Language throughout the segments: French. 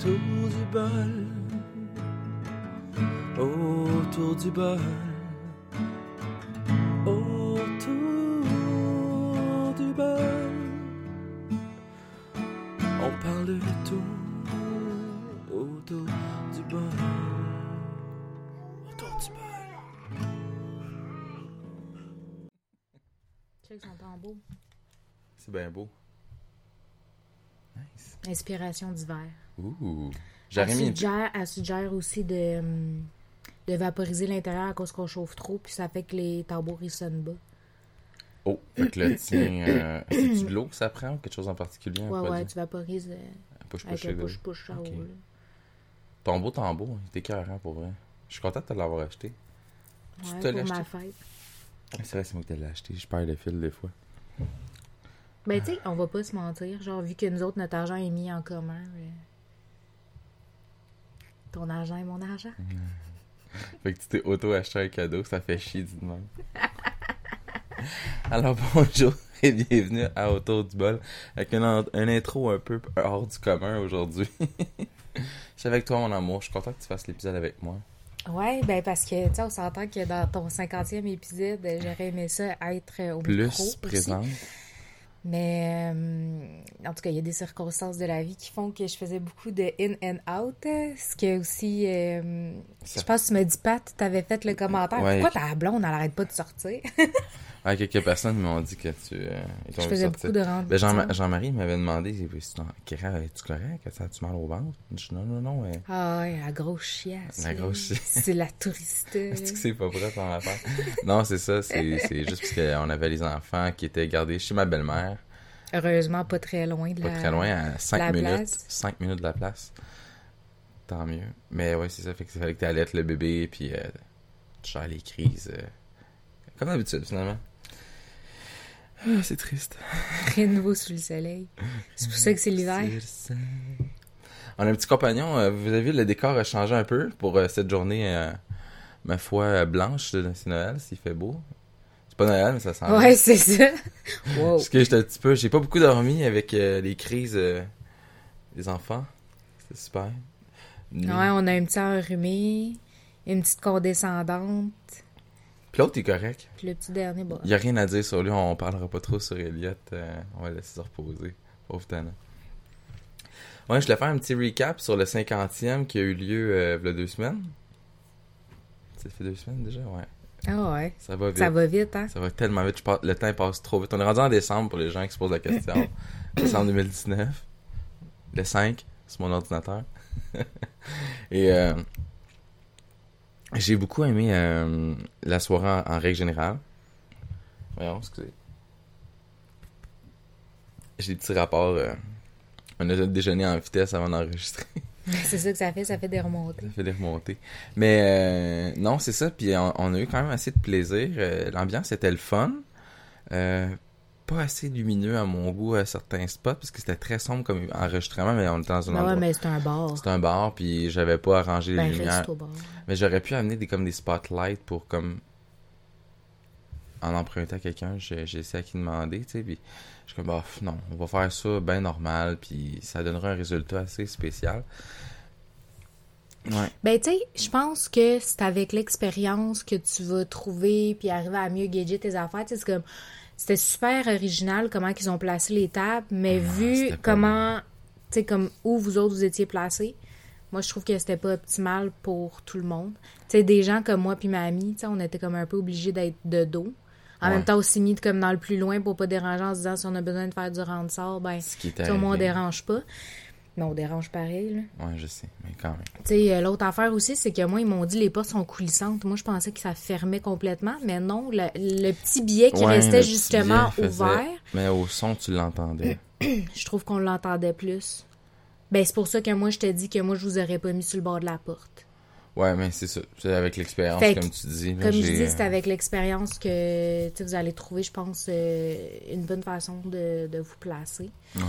autour du bol, autour du bol, autour du bol. On parle de tout autour du bol, autour du bol. Check. C'est bien beau. Inspiration d'hiver. Ouh. Elle J'aurais mis une... suggère, elle suggère aussi de, hum, de vaporiser l'intérieur à cause qu'on chauffe trop, puis ça fait que les tambours ils sonnent bas. Oh, fait que le tien... Euh... C'est-tu de l'eau que ça prend ou quelque chose en particulier? Ouais, ouais, tu vaporises euh, Push, avec push, un les deux. push-push à Ok. eau. là. Ton beau tambour, il était écœurant pour vrai. Je suis content de te l'avoir acheté. Tu Ouais, te pour ma fête. C'est vrai, c'est moi qui te l'ai acheté. Je perds le fil des fois. Ben, tu sais, on va pas se mentir. Genre, vu que nous autres, notre argent est mis en commun. euh, Ton argent est mon argent. Fait que tu t'es auto-acheté un cadeau, ça fait chier du même. Alors bonjour et bienvenue à Autour du bol avec un, en- un intro un peu hors du commun aujourd'hui. Je suis avec toi mon amour, je suis content que tu fasses l'épisode avec moi. Ouais, ben, parce que, tu sais, on s'entend que dans ton 50e épisode, j'aurais aimé ça être euh, au Plus micro. présente. Mais euh, en tout cas, il y a des circonstances de la vie qui font que je faisais beaucoup de in and out. Ce qui est aussi. euh, Je pense que tu m'as dit, Pat, tu avais fait le commentaire. Ouais. Pourquoi ta blonde, elle arrête pas de sortir? Ah, quelques personnes m'ont dit que tu euh, je faisais beaucoup de rendez-vous. Ben, Jean- Jean-Marie m'avait demandé si tu es-tu correct? Ça a-tu mal au ventre? Je dis non, non, non. euh, Ah ouais, la grosse chiasse. La grosse chiasse. C'est la touriste. Est-ce que c'est pas vrai ton affaire? non, c'est ça. C'est juste parce qu'on avait les enfants qui étaient gardés chez ma belle-mère. Heureusement, pas très loin de Pas la... très loin, à 5 la minutes. place. 5 minutes de la place. Tant mieux. Mais ouais, c'est ça. Fait que fallait que tu allaites le bébé, puis euh, tu gères les crises. euh, comme d'habitude, finalement. Ah, c'est triste. Rien de nouveau sous le soleil. C'est pour ça que c'est l'hiver. On a un petit compagnon. euh, vous avez vu, le décor a changé un peu pour euh, cette journée, euh, ma foi, blanche. de- C'est Noël, s'il fait beau. C'est pas Noël, mais ça sent. Ouais, c'est ça. Wow. Parce que j'étais un petit peu. J'ai pas beaucoup dormi avec euh, les crises euh, des enfants. C'est super. Ouais, on a un petit enrhumé, une petite condescendante, Puis l'autre est correct. puis le petit dernier, bon. Il y a rien à dire sur lui. On parlera pas trop sur Elliot. euh, on va le laisser se reposer. Pauvre Tana. Ouais, je voulais faire un petit recap sur le 50e qui a eu lieu euh, il y a deux semaines. Ça fait deux semaines déjà? Ouais. Ah ouais. Ça va vite. Ça va vite, hein? Ça va tellement vite. Le temps passe trop vite. On est rendu en décembre pour les gens qui se posent la question. décembre 2019. Le 5, c'est mon ordinateur. Et euh, j'ai beaucoup aimé euh, la soirée en, en règle générale. Voyons, excusez. J'ai des petits rapports. euh, on a déjeuné en vitesse avant d'enregistrer. C'est ça que ça fait, ça fait des remontées. Ça fait des remontées. Mais euh, non, c'est ça. Puis on, on a eu quand même assez de plaisir. Euh, L'ambiance était le fun. Pas assez lumineux à mon goût à certains spots parce que c'était très sombre comme enregistrement, mais on était dans un endroit. ouais, mais c'est un bar. C'était un bar, puis j'avais pas arrangé les Ben, lumières. bar. Mais j'aurais pu amener des comme des spotlights pour comme en emprunter à quelqu'un. J'ai essayé à qui demander, tu sais. Puis je suis comme, bah, non, on va faire ça bien normal, puis ça donnera un résultat assez spécial. Ouais. Ben, tu sais, je pense que c'est avec l'expérience que tu vas trouver puis arriver à mieux gager tes affaires. Tu sais, c'est comme... C'était super original comment ils ont placé les tables, mais vu c'était pas comment... Tu sais, comme où vous autres vous étiez placés, moi, je trouve que c'était pas optimal pour tout le monde. Tu sais, des gens comme moi puis ma amie, tu sais, on était comme un peu obligés d'être de dos. En Ouais. même temps, aussi mis comme dans le plus loin pour pas déranger en se disant si on a besoin de faire du ben, qui est tu sais, au moins on dérange pas. Mais on dérange pareil, là. Ouais, je sais, mais quand même. Tu sais, euh, l'autre affaire aussi, c'est que moi, ils m'ont dit les portes sont coulissantes. Moi, je pensais que ça fermait complètement, mais non, le, le petit billet qui Ouais, restait justement faisait- ouvert, Mais au son, tu l'entendais. je trouve qu'on l'entendait plus. Ben, c'est pour ça que moi, je te dis que moi, je vous aurais pas mis sur le bord de la porte. Ouais, mais c'est ça. C'est avec l'expérience, que, comme tu dis. là, Comme je dis, euh, c'est avec l'expérience que vous allez trouver, je pense, euh, une bonne façon de, de vous placer. Ouais.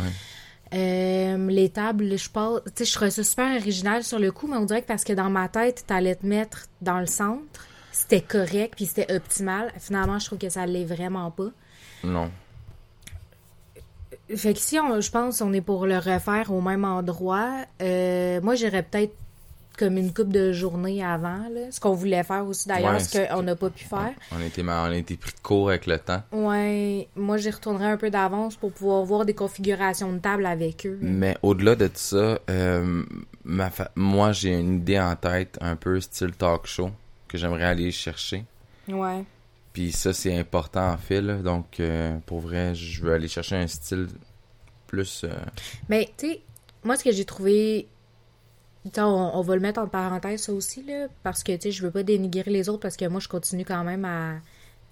Euh, les tables, je pense, tu sais, je trouvais ça super original sur le coup, mais on dirait que parce que dans ma tête, t'allais te mettre dans le centre, c'était correct, puis c'était optimal. Finalement, je trouve que ça l'est vraiment pas. Non. fait que si on, je pense on est pour le refaire au même endroit, euh, moi j'irais peut-être comme une coupe de journée avant, là, ce qu'on voulait faire aussi d'ailleurs, Ouais, ce qu'on n'a pas pu faire. On a été, mal- on pris de court avec le temps. Ouais, moi j'y retournerai un peu d'avance pour pouvoir voir des configurations de table avec eux. Mais au-delà de ça, euh, ma fa- moi j'ai une idée en tête, un peu style talk show, que j'aimerais aller chercher. Ouais. Puis ça, c'est important en fait. là. Donc, euh, pour vrai, je veux aller chercher un style plus... euh, Mais, tu sais, moi, ce que j'ai trouvé. On, on va le mettre en parenthèse, ça aussi, là, parce que, tu sais, je veux pas dénigrer les autres, parce que moi, je continue quand même à,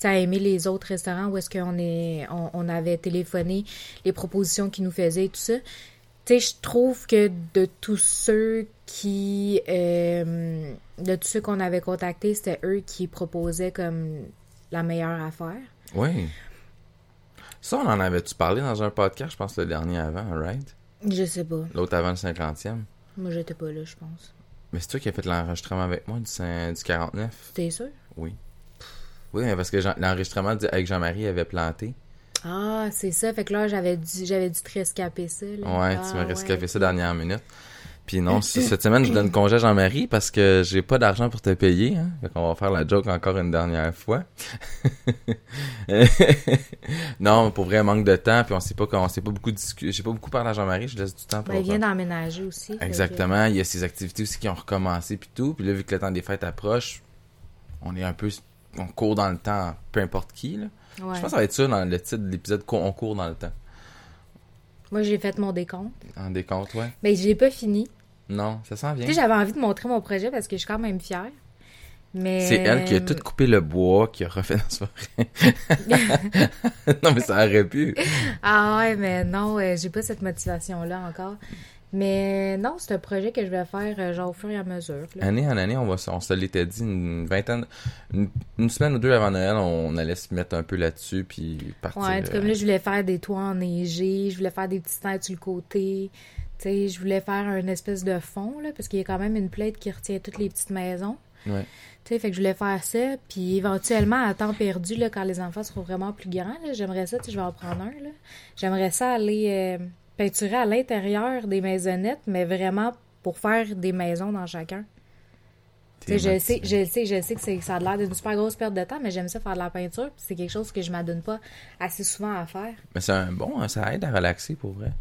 à aimer les autres restaurants où est-ce qu'on est, on, on avait téléphoné, les propositions qu'ils nous faisaient et tout ça. Tu sais, je trouve que de tous ceux qui, euh, de tous ceux qu'on avait contactés, c'était eux qui proposaient comme la meilleure affaire. Oui. Ça, on en avait-tu parlé dans un podcast, je pense, le dernier avant, right? Je sais pas. L'autre avant le 50e. Moi, j'étais pas là, je pense. Mais c'est toi qui as fait l'enregistrement avec moi du, cin- du 49? T'es sûr? Oui. Oui, mais parce que l'enregistrement avec Jean-Marie avait planté. Ah, c'est ça. Fait que là, j'avais dû, j'avais dû te rescaper ça. Là. Ouais, Ah, tu m'as ouais. rescapé ça dernière minute. Puis non, cette semaine, je donne congé à Jean-Marie parce que j'ai pas d'argent pour te payer. Hein? Fait qu'on va faire la joke encore une dernière fois. non, pour vrai, manque de temps. Puis on sait pas qu'on s'est pas beaucoup discuté. J'ai pas beaucoup parlé à Jean-Marie. Je laisse du temps pour. Ben, il vient d'emménager aussi. que- Exactement. Il y a ces activités aussi qui ont recommencé puis tout. Puis là, vu que le temps des fêtes approche, on est un peu, on court dans le temps, peu importe qui. Là. Ouais. Je pense que ça va être ça dans le titre de l'épisode, on court dans le temps. Moi, j'ai fait mon décompte. En décompte, ouais. Ben, j'ai pas fini. Non, ça s'en vient. Tu sais, j'avais envie de montrer mon projet parce que je suis quand même fière. Mais... C'est elle qui a tout coupé le bois, qui a refait ce forêt. non, mais ça aurait pu. Ah ouais, mais non, euh, j'ai pas cette motivation-là encore. Mais non, c'est un projet que je vais faire euh, genre au fur et à mesure. là. Année en année, on, va, se- on se l'était dit une vingtaine, une, une semaine ou deux avant Noël, on allait se mettre un peu là-dessus, puis partir. Ouais, euh, comme là, je voulais faire des toits enneigés, je voulais faire des petites têtes sur le côté. Je voulais faire un espèce de fond, là, parce qu'il y a quand même une plaide qui retient toutes les petites maisons. Ouais. Tu sais, fait que je voulais faire ça. Puis éventuellement, à temps perdu, là, quand les enfants seront vraiment plus grands, j'aimerais ça, je vais en prendre un, là. J'aimerais ça aller euh, peinturer à l'intérieur des maisonnettes, mais vraiment pour faire des maisons dans chacun. Je le sais, je le sais, je le sais que ça a l'air d'une super grosse perte de temps, mais j'aime ça faire de la peinture, c'est quelque chose que je m'adonne pas assez souvent à faire. Mais c'est un bon, ça aide à relaxer pour vrai.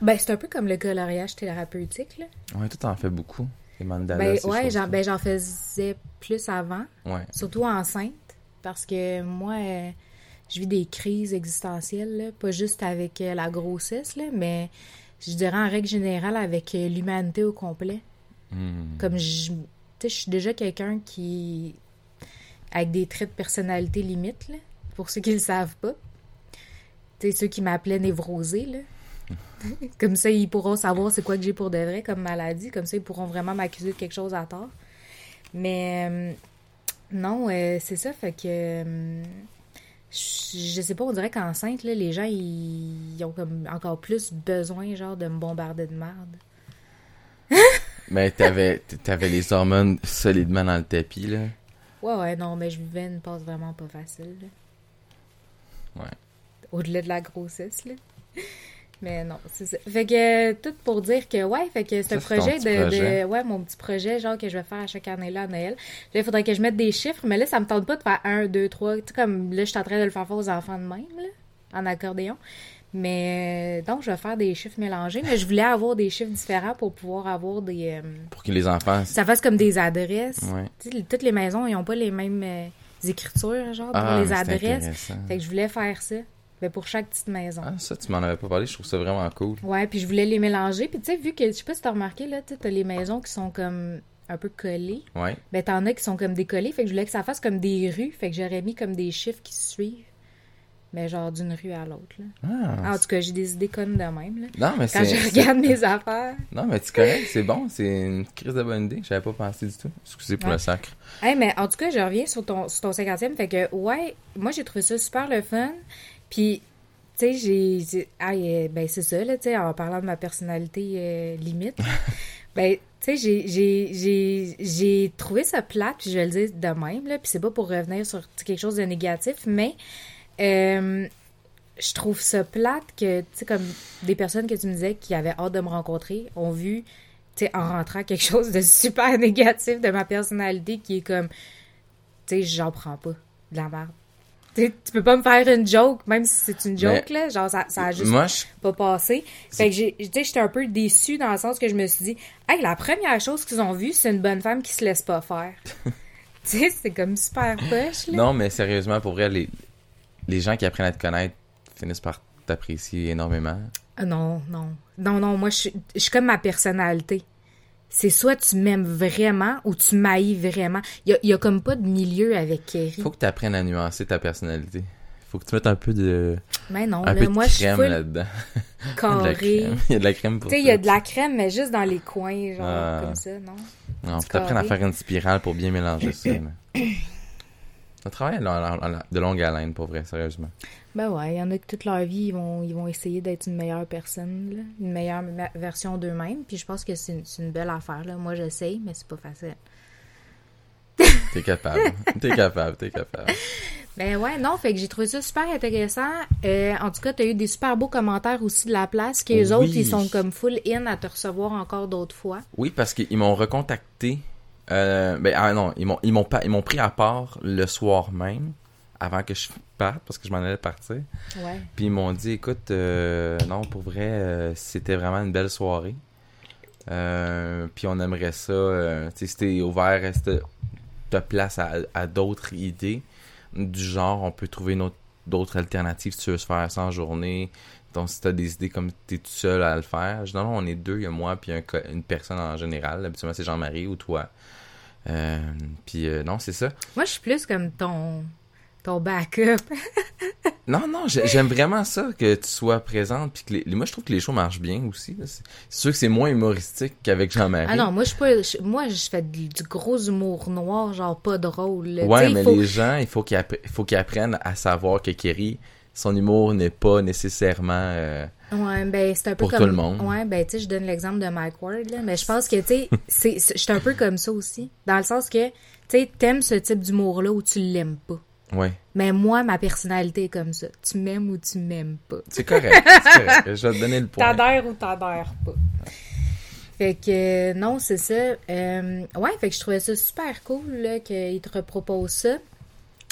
Ben, c'est un peu comme le coloriage thérapeutique, là. Ouais, toi, t'en fais beaucoup. Les mandalas, Ben, ouais, j'en, ben, j'en faisais plus avant, Ouais. surtout enceinte, parce que moi, euh, je vis des crises existentielles, là, pas juste avec euh, la grossesse, là, mais je dirais en règle générale avec euh, l'humanité au complet. Hmm. Comme je, tu sais, je suis déjà quelqu'un qui, avec des traits de personnalité limites, là, pour ceux qui le savent pas. Tu sais, ceux qui m'appelaient névrosée, là. comme ça, ils pourront savoir c'est quoi que j'ai pour de vrai comme maladie. Comme ça, ils pourront vraiment m'accuser de quelque chose à tort. Mais euh, non, euh, c'est ça, fait que euh, je, sais pas, on dirait qu'enceinte, les gens, ils, ils ont comme encore plus besoin, genre, de me bombarder de merde. Mais t'avais, t'avais les hormones solidement dans le tapis, là. Ouais, ouais, non, mais je vivais une passe vraiment pas facile. là. Ouais. Au-delà de la grossesse, là. Mais non, c'est ça. Fait que, tout pour dire que, ouais, fait que ton projet de, projet. de- Ouais, mon petit projet, genre, que je vais faire à chaque année là à Noël. Là, il faudrait que je mette des chiffres, mais là, ça me tente pas de faire un, deux, trois. Tu sais, comme là, je suis en train de le faire faire aux enfants de même, là, en accordéon. Mais, donc, je vais faire des chiffres mélangés, mais je voulais avoir des chiffres différents pour pouvoir avoir des. euh, Pour que les enfants. ça fasse comme des adresses. Ouais. Toutes les maisons, ils n'ont pas les mêmes euh, écritures, genre, pour Ah, les adresses. Fait que je voulais faire ça. Mais pour chaque petite maison. Ah, ça, tu m'en avais pas parlé, je trouve ça vraiment cool. Ouais, puis je voulais les mélanger. Puis tu sais, vu que, je sais pas si t'as remarqué, là, tu t'as les maisons qui sont comme un peu collées. Ouais. Ben, t'en as qui sont comme décollées. Fait que je voulais que ça fasse comme des rues. Fait que j'aurais mis comme des chiffres qui se suivent. Mais genre d'une rue à l'autre, là. Ah, En tout cas, j'ai des idées connes de même, là. non, mais Quand je regarde mes affaires. Non, mais tu connais, c'est bon, c'est une crise de bonne idée. J'avais pas pensé du tout. Excusez pour Ouais. le sacre. Hey, mais en tout cas, je reviens sur ton, sur ton 50e. Fait que, ouais, moi, j'ai trouvé ça super le fun. Puis, tu sais, j'ai. Ah, ben, c'est ça, là, tu sais, en parlant de ma personnalité euh, limite. ben, tu sais, j'ai- trouvé ça plate, puis je vais le dire de même, là. Puis c'est pas pour revenir sur quelque chose de négatif, mais. euh, je trouve ça plate que, tu sais, comme des personnes que tu me disais qui avaient hâte de me rencontrer ont vu, tu sais, en rentrant quelque chose de super négatif de ma personnalité qui est comme, tu sais, j'en prends pas de la merde. Tu peux pas me faire une joke, même si c'est une joke, là. Genre, ça, ça a juste Moi, pas passé. Fait que j'ai, tu sais, j'étais un peu déçue dans le sens que je me suis dit, hey, la première chose qu'ils ont vue, c'est une bonne femme qui se laisse pas faire. tu sais, c'est comme super poche, là. non, mais sérieusement, pour vrai, les, les gens qui apprennent à te connaître finissent par t'apprécier énormément. Ah non, non. Non, non, moi, je suis comme ma personnalité. C'est soit tu m'aimes vraiment ou tu m'haïs vraiment. Il y a, comme pas de milieu avec Kerry. Faut que tu apprennes à nuancer ta personnalité. Faut que tu mettes un peu de, Mais non, un là, peu de moi, je suis crème full là-dedans. Carré. crème. Il y a de la crème pour Tu sais, il y a de la crème, mais juste dans les coins, genre, Ah. comme ça, non? Non, faut t'apprendre à faire une spirale pour bien mélanger ça. mais- Un travail de longue haleine, pour vrai, sérieusement. Ben ouais, il y en a que toute leur vie, ils vont, ils vont essayer d'être une meilleure personne, là, une meilleure version d'eux-mêmes. Puis je pense que c'est une, belle affaire. Là. Moi, j'essaye, mais c'est pas facile. T'es capable. t'es capable, t'es capable. Ben ouais, non, fait que j'ai trouvé ça super intéressant. Euh, en tout cas, t'as eu des super beaux commentaires aussi de la place, que les Oui. autres, ils sont comme full in à te recevoir encore d'autres fois. Oui, parce qu'ils m'ont recontacté. Euh, ben, ah non, ils m'ont, ils m'ont pas, ils m'ont pris à part le soir même, avant que je parte, parce que je m'en allais partir. Ouais. Puis ils m'ont dit, écoute, euh, non, pour vrai, euh, c'était vraiment une belle soirée. Euh, puis on aimerait ça, euh, tu sais, c'était ouvert, c'était de place à, à d'autres idées? Du genre, on peut trouver d'autres alternatives si tu veux se faire ça en journée. Donc, si tu as des idées comme tu es tout seul à le faire. Je dis, non, non, on est deux, il y a moi, puis un une personne en général. Habituellement, c'est Jean-Marie ou toi. Euh, puis euh, non, c'est ça. Moi, je suis plus comme ton, ton backup. Non, non, j'ai- j'aime vraiment ça que tu sois présente. Puis que les, moi, je trouve que les shows marchent bien aussi. C'est sûr que c'est moins humoristique qu'avec Jean-Marie. Ah non, moi, je suis pas. je- moi, je fais du, du gros humour noir, genre pas drôle. là. Ouais, mais faut- les gens, il faut qu'ils appre- il faut qu'ils apprennent à savoir que Kerry, son humour n'est pas nécessairement. euh, Ouais, ben c'est un peu Pour comme tout le monde. Ouais, ben tu sais, je donne l'exemple de Mike Ward là, mais je pense que tu sais, c'est c'est- je suis un peu comme ça aussi, dans le sens que tu sais, t'aimes ce type d'humour là ou tu l'aimes pas. Ouais, Mais moi, ma personnalité est comme ça. Tu m'aimes ou tu m'aimes pas. c'est correct. c'est correct. Je vais te donner le point. T'adhères ou t'adhères pas. Fait que euh, non, c'est ça. Euh, ouais, fait que je trouvais ça super cool qu'ils te reproposent ça.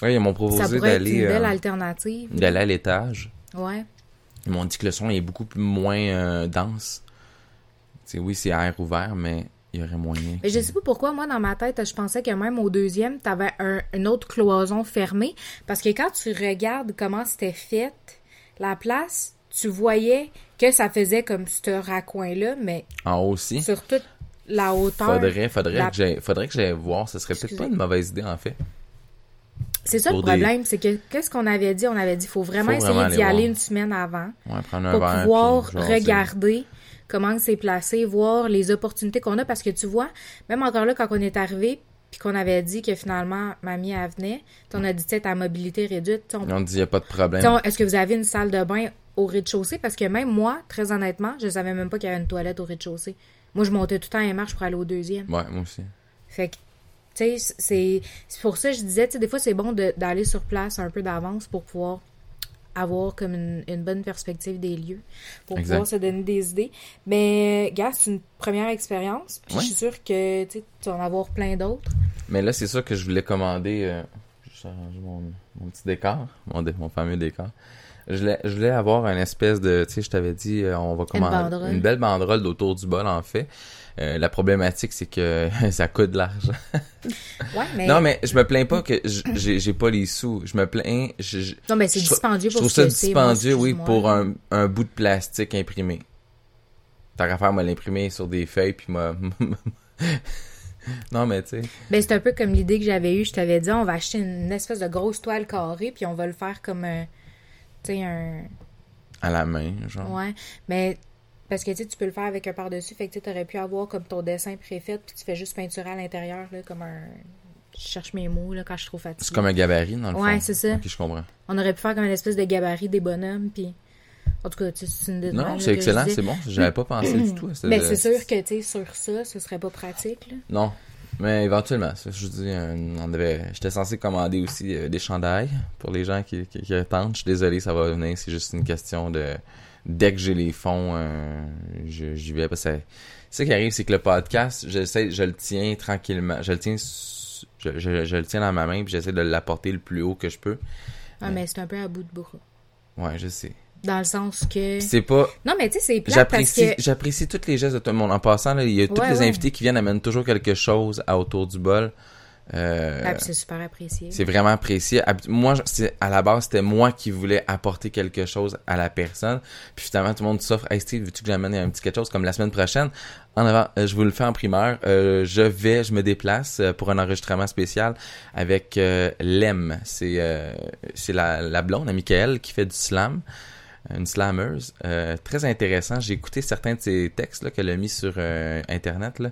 Ouais, ils m'ont proposé pourrait être une d'aller belle euh, alternative. d'aller à l'étage. Ouais. Ils m'ont dit que le son est beaucoup plus moins euh, dense. C'est oui, c'est air ouvert, mais il y aurait moyen. Mais je sais pas pourquoi, moi, dans ma tête, je pensais que même au deuxième, t'avais un, une autre cloison fermée. Parce que quand tu regardes comment c'était fait, la place, tu voyais que ça faisait comme ce raccoin-là, mais En haut aussi? sur toute la hauteur. Faudrait, faudrait la- que faudrait que j'aille voir. Ce serait peut-être pas une mauvaise idée en fait. C'est ça le des- problème, c'est que qu'est-ce qu'on avait dit? On avait dit, faut vraiment Faut essayer d'y aller voir. une semaine avant Ouais, prendre un pour verre. pouvoir puis regarder comment c'est placé, voir les opportunités qu'on a. Parce que tu vois, même encore là, quand on est arrivé, puis qu'on avait dit que finalement, mamie, elle venait, on a dit, tu ta mobilité réduite, on ont dit, il n'y a pas de problème. On- Est-ce que vous avez une salle de bain au rez-de-chaussée? Parce que même moi, très honnêtement, je savais même pas qu'il y avait une toilette au rez-de-chaussée. Moi, je montais tout le temps les marches pour aller au deuxième. Ouais, moi aussi. Fait que, tu sais, c'est pour ça que je disais, tu sais, des fois, c'est bon d'aller sur place un peu d'avance pour pouvoir avoir comme une, une bonne perspective des lieux, pour Exact. pouvoir se donner des idées. Mais, gars, c'est une première expérience. Puis Ouais. je suis sûre que, tu vas en avoir plein d'autres. Mais là, c'est ça que je voulais commander. Euh, je arranger mon, mon petit décor, mon, mon fameux décor. Je voulais, je voulais avoir une espèce de, tu sais, je t'avais dit, euh, on va commander banderole. une belle banderole d'autour du bol, en fait. Euh, la problématique, c'est que ça coûte de l'argent. Ouais, mais. Non, mais je me plains pas que j'ai pas les sous. Je me plains. je- je- Non, mais c'est je dispendieux Je pour trouve ce ça dispendieux, oui, pour un, un bout de plastique imprimé. T'as qu'à faire, moi, l'imprimer sur des feuilles, puis moi... non, mais tu sais... Ben, c'est un peu comme l'idée que j'avais eue. Je t'avais dit, on va acheter une espèce de grosse toile carrée, puis on va le faire comme un. Tu sais, un. À la main, genre. Ouais. Mais. Parce que tu peux le faire avec un par-dessus. Fait que tu aurais pu avoir comme ton dessin préfet, puis tu fais juste peinturer à l'intérieur, là, comme un. Je cherche mes mots, là, quand je suis trop fatiguée. C'est comme un gabarit, dans le fond. Ouais, c'est ça. Ok, je comprends. On aurait pu faire comme une espèce de gabarit des bonhommes, puis. En tout cas, c'est une Non, c'est excellent, c'est bon. J'avais pas pensé du tout à ce- Mais c'est sûr que, tu sais, sur ça, ce serait pas pratique, là. Non. Mais éventuellement, ça, je vous dis, euh, on avait, j'étais censé commander aussi euh, des chandails pour les gens qui, qui, qui attendent. Je suis désolé, ça va venir. C'est juste une question de dès que j'ai les fonds, euh, je- j'y vais. Parce que ça qui arrive, c'est que le podcast, j'essaie, je le tiens tranquillement, je le tiens, je, je, je le tiens dans ma main puis j'essaie de l'apporter le plus haut que je peux. Ah, mais c'est un peu à bout de bras. Ouais, je sais. Dans le sens que... C'est pas, Non, mais tu sais, c'est J'apprécie, que... j'apprécie tous les gestes de tout le monde. En passant, là, il y a tous Ouais, les ouais. invités qui viennent amènent toujours quelque chose à autour du bol. Euh, Ah, c'est super apprécié. c'est vraiment apprécié. Moi, à la base, c'était moi qui voulais apporter quelque chose à la personne. Puis finalement, tout le monde s'offre. Hey Steve, veux-tu que j'amène un petit quelque chose comme la semaine prochaine? En avant, euh, je vous le fais en primeur. Euh, je vais, je me déplace euh, pour un enregistrement spécial avec euh, Lem. C'est, euh, c'est la, la blonde, à Michael, qui fait du slam. Une slammeuse. Euh, très intéressant. J'ai écouté certains de ses textes qu'elle a mis sur euh, Internet. Là.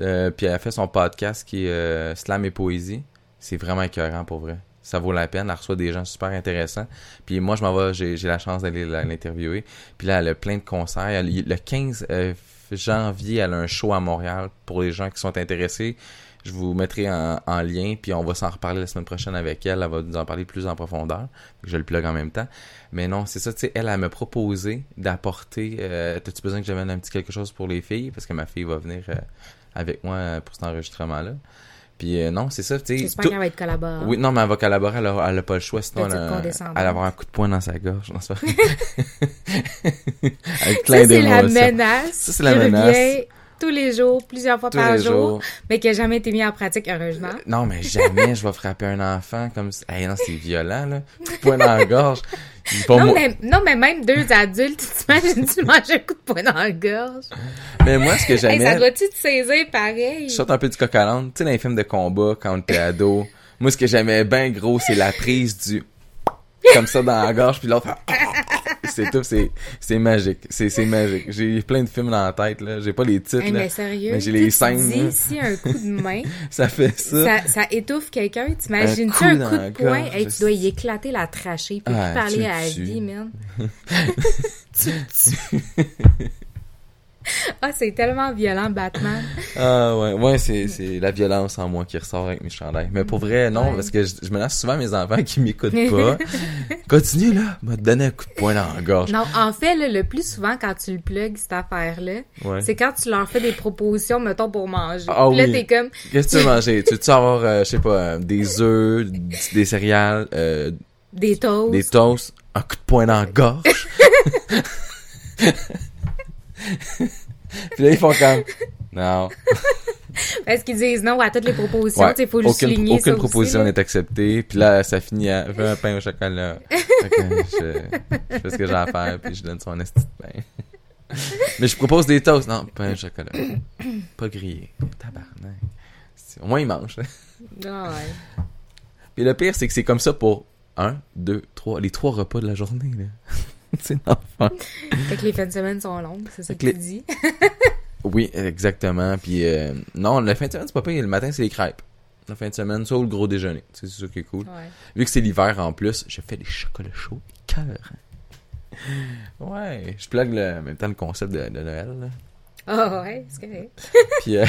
Euh, puis elle a fait son podcast qui est euh, Slam et Poésie. C'est vraiment écœurant pour vrai. Ça vaut la peine. Elle reçoit des gens super intéressants. Puis moi, je m'en vais, j'ai, la chance d'aller l'interviewer. Puis là, elle a plein de concerts. Le 15 euh, janvier, elle a un show à Montréal pour les gens qui sont intéressés. Je vous mettrai en, en lien, puis on va s'en reparler la semaine prochaine avec elle. Elle va nous en parler plus en profondeur. Je le plug en même temps. Mais non, c'est ça, tu sais, elle, elle m'a proposé d'apporter... Euh, T'as-tu besoin que j'amène un petit quelque chose pour les filles? Parce que ma fille va venir euh, avec moi euh, pour cet enregistrement-là. Puis euh, non, c'est ça, tu sais... J'espère tout- qu'elle va être collaborante. Oui, non, mais elle va collaborer, elle a, elle a pas le choix, sinon elle, a- elle va avoir un coup de poing dans sa gorge. Non, c'est pas. Avec Ça, plein c'est la d'émotions. menace. Ça, c'est la menace. Tous les jours, plusieurs fois Tous par jour, jours. mais qui n'a jamais été mis en pratique, heureusement. Non, mais jamais je vais frapper un enfant comme ça. Hey, non, c'est violent, là. Coup de poing dans la gorge. Non moi- mais, non, mais même deux adultes, tu t'imagines-tu manger un coup de poing dans la gorge? mais moi, ce que Hey, ça j'aimais, doit-tu te saisir pareil? je saute un peu du coq. Tu sais, dans les films de combat, quand on était ado, moi, ce que j'aimais bien gros, c'est la prise du comme ça dans la gorge, puis l'autre c'est tout, c'est c'est magique, c'est c'est magique. J'ai plein de films dans la tête là, j'ai pas les titres Hey, là, mais sérieux, mais j'ai tu les scènes, dis si un coup de main, ça fait ça. ça, ça étouffe quelqu'un, t'imagines-tu un dans coup de poing, hey, tu dois y éclater la trachée, puis Ah, plus parler tu à la vie, man. tu tues. Ah, c'est tellement violent, Batman. Ah ouais, ouais, c'est c'est la violence en moi qui ressort avec mes chandails. Mais pour vrai, non, Ouais. parce que je, je menace souvent mes enfants qui m'écoutent pas. Continue là, m'a donné un coup de poing dans la gorge. Non, en fait, là, le plus souvent, quand tu le plugues, cette affaire-là, Ouais. c'est quand tu leur fais des propositions, mettons, pour manger. Ah Puis là, oui. t'es comme, Qu'est-ce que tu veux manger? Tu veux-tu avoir, euh, je sais pas, euh, des œufs, des céréales, euh, des toasts. des toasts, un coup de poing dans la gorge? Puis là, ils font comme, non. Parce qu'ils disent non à toutes les propositions, Ouais, sais, faut le aucune, souligner, aucune ça proposition n'est acceptée. Puis là, ça finit à veux un pain au chocolat. Je, je fais ce que j'ai à faire, puis je donne son esti de pain. Mais je propose des toasts. Non, pain au chocolat. Pas grillé. Tabarnak. Au moins, il mange. hein. Ah ouais. Puis le pire, c'est que c'est comme ça pour un, deux, trois, les trois repas de la journée. là. c'est l'enfant. Fait que les fins de semaine sont longues, c'est ça que tu dis. Oui, exactement. Puis euh, non, la fin de semaine, c'est pas pire. Le matin, c'est les crêpes. La fin de semaine, ça ou le gros déjeuner. C'est ça qui est cool. Ouais. Vu que c'est l'hiver en plus, je fais des chocolats chauds. Cœur. Ouais, je plug le, en même temps le concept de, de Noël. là. Ah ouais, c'est correct. Puis, euh,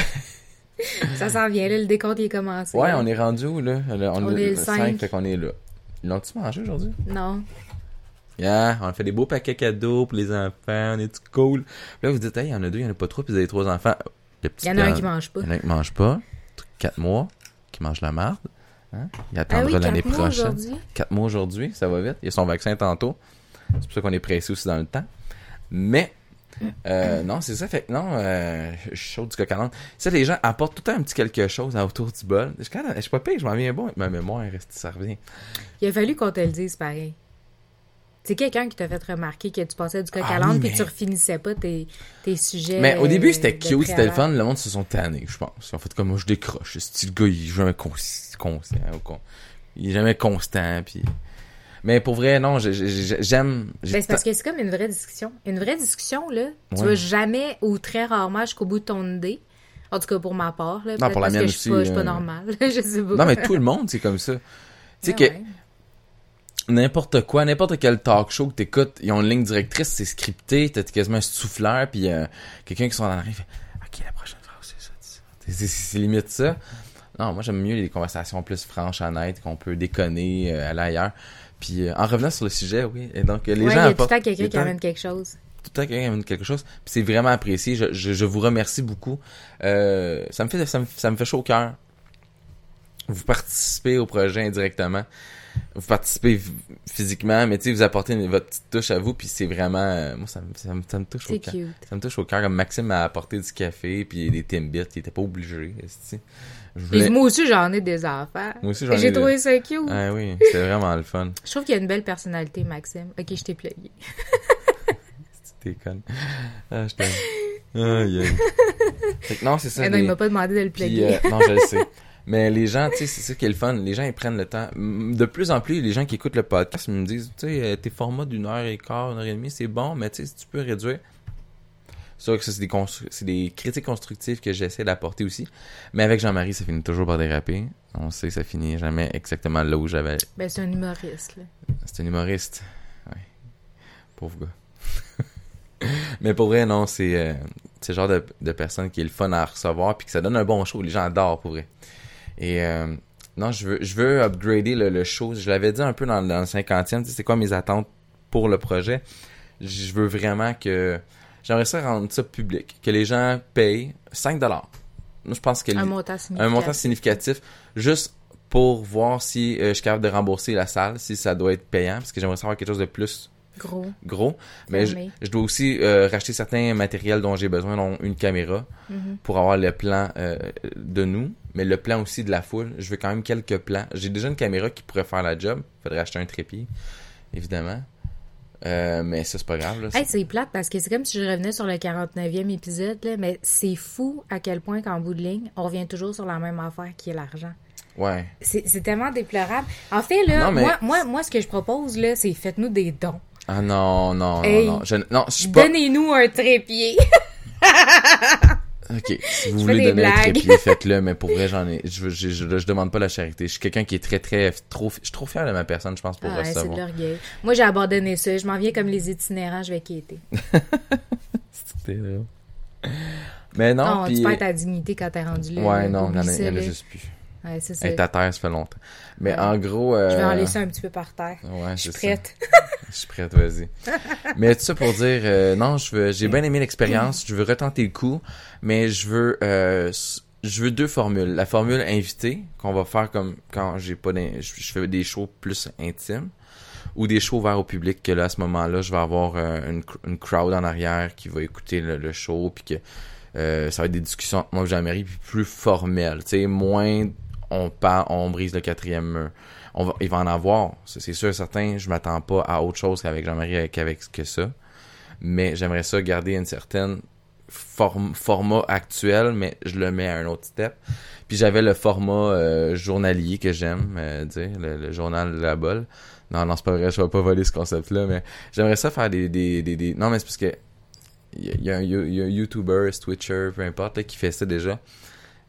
Ça s'en vient, là, le décompte il est commencé. ouais, là. on est rendu où, là? On, On est le cinq, cinq. fait qu'on est là. L'ont-tu mangé aujourd'hui? Non. Yeah, on a fait des beaux paquets cadeaux pour les enfants, on est cool? Puis là, vous dites, hey, il y en a deux, il y en a pas trois, puis vous avez trois enfants. Il y en a un qui mange pas. Il y en a un qui mange pas. Quatre mois, qui mange la marde. Hein? Il Ah attendra oui, l'année prochaine. Quatre mois aujourd'hui, ça va vite. Il y a son vaccin tantôt. C'est pour ça qu'on est pressé aussi dans le temps. Mais, euh, non, c'est ça. Fait que non, euh, je suis chaud du coq à. Ça, les gens apportent tout le temps un petit quelque chose autour du bol. Je suis pas pire, je m'en viens bon avec ma mémoire, reste, ça revient. Il a fallu qu'on te le dise pareil. C'est quelqu'un qui t'a fait remarquer que tu passais du coq Ah à l'âne oui, puis tu refinissais pas tes, tes sujets. Mais au début, euh, c'était cute, c'était le fun. Le monde se sont tannés, je pense. En fait, comme moi, je décroche. C'est le gars, il est jamais cons- conscient. ou con- Il est jamais constant, puis... Mais pour vrai, non, j'ai- j'ai- j'aime... j'ai- Ben, c'est parce que c'est comme une vraie discussion. Une vraie discussion, là, tu Ouais. vas jamais ou très rarement jusqu'au bout de ton idée. En tout cas, pour ma part, là. peut-être pour la parce mienne que aussi, je suis pas euh, normale. je sais pas. Non, mais tout le monde, c'est comme ça. Tu sais Ah que ouais. N'importe quoi, n'importe quel talk show que t'écoutes, ils ont une ligne directrice, c'est scripté, t'as quasiment un souffleur, puis euh, quelqu'un qui sont la rue fait « Ok, la prochaine phrase, c'est ça, c'est ça. » C'est- limite ça. Non, moi j'aime mieux les conversations plus franches, honnêtes, qu'on peut déconner, euh, aller ailleurs. Puis euh, en revenant sur le sujet, oui. Et donc les ouais, il y gens a tout le temps quelqu'un qui amène quelque chose. tout le temps quelqu'un qui amène quelque chose. Puis c'est vraiment apprécié. Je, je, je vous remercie beaucoup. Euh, ça me fait ça me, ça me fait chaud au cœur. Vous participez au projet indirectement. Vous participez physiquement, mais tu sais, vous apportez une- votre petite touche à vous, puis c'est vraiment... euh, moi, ça me, ça me, ça me touche au C'est cœur. Ça me touche au cœur. Comme Maxime m'a apporté du café, puis des Timbits, il était pas obligé. voulais... moi aussi, j'en ai des affaires. Moi aussi, j'en ai J'ai des- trouvé ça cute. Ah oui, c'est vraiment le fun. Je trouve qu'il y a une belle personnalité, Maxime. Ok, je t'ai plugué. T'es conne. Ah, je t'aime. Non, c'est ça. Ah non, les- il m'a pas demandé de le Puis, pluguer. euh, non, je le sais. Mais les gens, tu sais, c'est ça qui est le fun. Les gens, ils prennent le temps. De plus en plus, les gens qui écoutent le podcast me disent, tu sais, euh, tes formats d'une heure et quart, une heure et demie, c'est bon, mais tu sais, si tu peux réduire. C'est sûr que ça, c'est des, constru- des critiques constructives que j'essaie d'apporter aussi. Mais avec Jean-Marie, ça finit toujours par déraper. On sait que ça finit jamais exactement là où j'avais. Ben, c'est un humoriste, là. C'est un humoriste. Ouais. Pauvre gars. Mais pour vrai, non, c'est euh, le genre de, de personne qui est le fun à recevoir puis que ça donne un bon show. Les gens adorent pour vrai. Et euh, non, je veux, je veux upgrader le, le show. Je l'avais dit un peu dans, dans le cinquantième. Tu sais, c'est quoi mes attentes pour le projet? Je veux vraiment que... J'aimerais ça rendre ça public. Que les gens payent 5 dollars. Moi, je pense que... Un montant significatif. un montant significatif juste pour voir si euh, je suis capable de rembourser la salle, si ça doit être payant, parce que j'aimerais savoir quelque chose de plus Gros. gros. Mais je, dois aussi euh, racheter certains matériels dont j'ai besoin, dont une caméra, Mhm. pour avoir le plan euh, de nous, mais le plan aussi de la foule. Je veux quand même quelques plans. J'ai déjà une caméra qui pourrait faire la job. Faudrait acheter un trépied, évidemment. Euh, mais ça, c'est pas grave. Là. Hey, c'est plate parce que c'est comme si je revenais sur le 49e épisode, là, mais c'est fou à quel point qu'en bout de ligne, on revient toujours sur la même affaire qui est l'argent. Ouais. C'est c'est tellement déplorable. En fait, là, Non, mais- moi, moi, moi, ce que je propose, là, c'est faites-nous des dons. Ah non, non, Hey. non, non. Je, non, je suis pas... Donnez-nous un trépied. Ok, si vous Je voulez donner un trépied, faites-le, mais pour vrai, j'en ai, je, je, demande pas la charité. Je suis quelqu'un qui est très, très, trop, je suis trop fier de ma personne, je pense, pour Ah, ouais, c'est de l'orgueil. Moi, j'ai abandonné ça. Je m'en viens comme les itinérants, je vais quitter. C'était. Mais non, Non, puis... tu perds ta dignité quand t'es rendu là. Ouais, non, il y en a, juste plus. Ouais, c'est ça. Elle est à terre, ça fait longtemps. Mais Ouais. en gros... Euh... Je vais en laisser un petit peu par terre. Ouais, Je suis prête. Je suis prête, vas-y. mais tout ça pour dire, euh, non, je veux, j'ai bien aimé l'expérience, je veux retenter le coup, mais je veux, euh, je veux deux formules. La formule invitée, qu'on va faire comme quand j'ai pas, d'in- je, fais des shows plus intimes, ou des shows ouverts au public, que là, à ce moment-là, je vais avoir euh, une, cr- une crowd en arrière qui va écouter le, le show, puis que euh, ça va être des discussions entre moi et Jean-Marie, puis plus formelles, tu sais, moins on parle, on brise le quatrième mur. On va, il va en avoir, c'est sûr certain. Je m'attends pas à autre chose qu'avec Jean-Marie euh, qu'avec que ça. Mais j'aimerais ça garder une certaine forme, format actuel, mais je le mets à un autre step. Puis j'avais le format euh, journalier que j'aime euh, dire, le, journal de la bolle. Non, non, c'est pas vrai, je vais pas voler ce concept-là, mais j'aimerais ça faire des, des, des, Non, mais c'est parce que il y, a- y un, YouTuber, Twitcher, peu importe, qui fait ça déjà.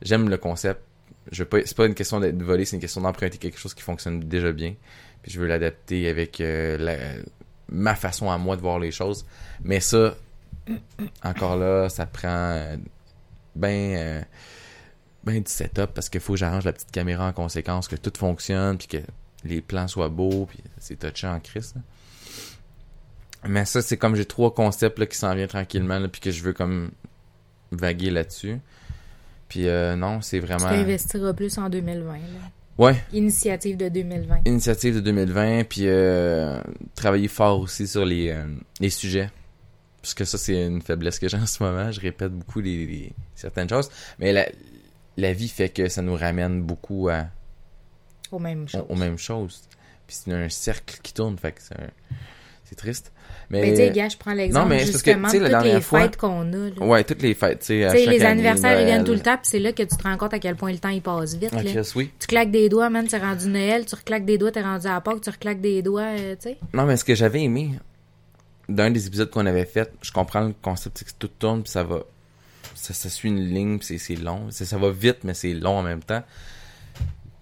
J'aime le concept. Je pas, c'est pas une question d'être volé, c'est une question d'emprunter quelque chose qui fonctionne déjà bien. Puis je veux l'adapter avec euh, ma façon à moi de voir les choses. Mais ça, encore là, ça prend euh, ben, euh, ben du setup parce qu'il faut que j'arrange la petite caméra en conséquence, que tout fonctionne, puis que les plans soient beaux, puis c'est touché en crise. Mais ça, c'est comme j'ai trois concepts là, qui s'en viennent tranquillement, là, puis que je veux comme vaguer là-dessus. Puis euh, non, c'est Tu vraiment... t'investiras plus en 2020. Là. Ouais, Initiative de 2020. initiative de 2020, puis euh, travailler fort aussi sur les, euh, les sujets. Parce que ça, c'est une faiblesse que j'ai en ce moment. Je répète beaucoup les, les- certaines choses. Mais la, la vie fait que ça nous ramène beaucoup à, Aux mêmes aux, choses. aux mêmes choses. Puis c'est un cercle qui tourne, fait que c'est un- c'est triste. Mais, Mais tu sais, gars, je prends l'exemple Non, mais c'est parce que, justement la toutes les fois- fêtes qu'on a. là. ouais, toutes les fêtes, tu sais, les année, anniversaires, ils viennent tout le temps, puis c'est là que tu te rends compte à quel point le temps il passe vite. Là. Chris, oui. Tu claques des doigts, man, t'es rendu Noël, tu reclaques des doigts, t'es rendu à Pâques, tu reclaques des doigts, euh, tu sais. Non, mais ce que j'avais aimé d'un des épisodes qu'on avait fait, je comprends le concept, c'est que tout tourne, puis ça va. Ça, ça suit une ligne, puis c'est- c'est long. Ça, ça va vite, mais c'est long en même temps.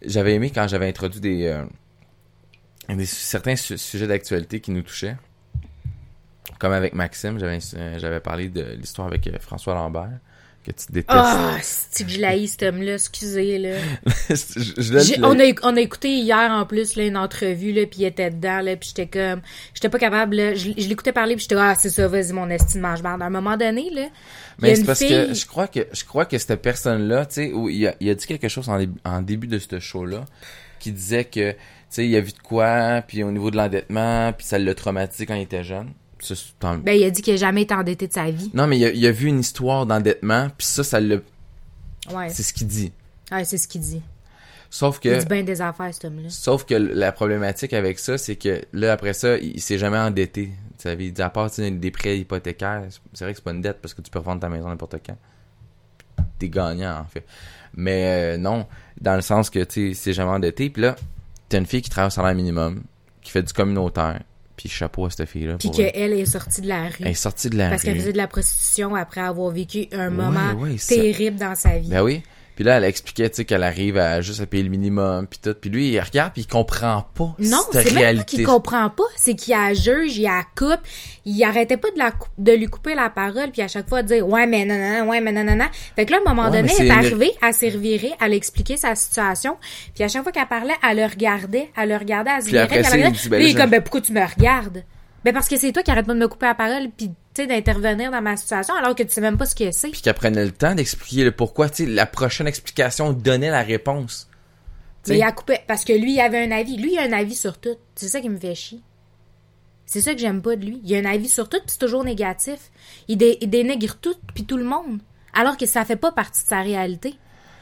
J'avais aimé quand j'avais introduit des, euh, des certains su- sujets d'actualité qui nous touchaient. Comme avec Maxime, j'avais euh, j'avais parlé de l'histoire avec euh, François Lambert, que tu détestes. Ah, c'est que je l'haïs, cet homme-là, excusez, là. je, je on, a, on a écouté hier, en plus, là, une entrevue, là, puis il était dedans, là, puis j'étais comme... J'étais pas capable, là, je, je l'écoutais parler, puis j'étais ah, c'est ça, vas-y, mon estime mange À un moment donné, là, Mais c'est parce fille... que je crois que je crois que cette personne-là, tu sais, où il a, il a dit quelque chose en début de ce show-là, qui disait que, tu sais, il a vu de quoi, puis au niveau de l'endettement, puis ça l'a traumatisé quand il était jeune. Ben, il a dit qu'il a jamais été endetté de sa vie. Non, mais il a, il a vu une histoire d'endettement, puis ça, ça l'a, Ouais, c'est ce qu'il dit. ouais c'est ce qu'il dit. Sauf Il que, dit bien des affaires, cet homme-là. sauf que la problématique avec ça, c'est que là après ça, il, il s'est jamais endetté. Tu savais, il dit à part des prêts hypothécaires, c'est vrai que c'est pas une dette parce que tu peux revendre ta maison n'importe quand. T'es gagnant en fait. Mais euh, non, dans le sens que tu sais, il s'est jamais endetté. Puis là, t'as une fille qui travaille au salaire minimum, qui fait du communautaire. Puis chapeau à cette fille-là. Puis qu'elle est sortie de la rue. Elle est sortie de la Parce qu'elle rue. faisait de la prostitution après avoir vécu un moment ouais, ça- terrible dans sa vie. Ben oui. Puis là, elle expliquait, tu sais, qu'elle arrive à juste à payer le minimum, puis tout. Puis lui, il regarde, puis il comprend pas Non, cette c'est même réalité. qu'il comprend pas, c'est qu'il a juge, il a coupe, il arrêtait pas de la de lui couper la parole puis à chaque fois de dire ouais mais non non non, ouais mais non non non. Fait que là à un moment Ouais, donné, elle est arrivée, elle s'est revirée, elle expliquait sa situation, puis à chaque fois qu'elle parlait, elle le regardait, elle le regardait, elle se virait, elle il regardait. dit, Lui, là, il est comme ben pourquoi tu me regardes? Ben parce que c'est toi qui arrête pas de me couper la parole puis tu sais d'intervenir dans ma situation alors que tu sais même pas ce que c'est. puis qu'elle prenait le temps d'expliquer le pourquoi, tu sais, la prochaine explication donnait la réponse. Mais il a coupé parce que lui, il avait un avis. Lui, il a un avis sur tout. C'est ça qui me fait chier. C'est ça que j'aime pas de lui. Il a un avis sur tout, puis c'est toujours négatif. Il, dé- il dénigre tout, puis tout le monde. Alors que ça fait pas partie de sa réalité.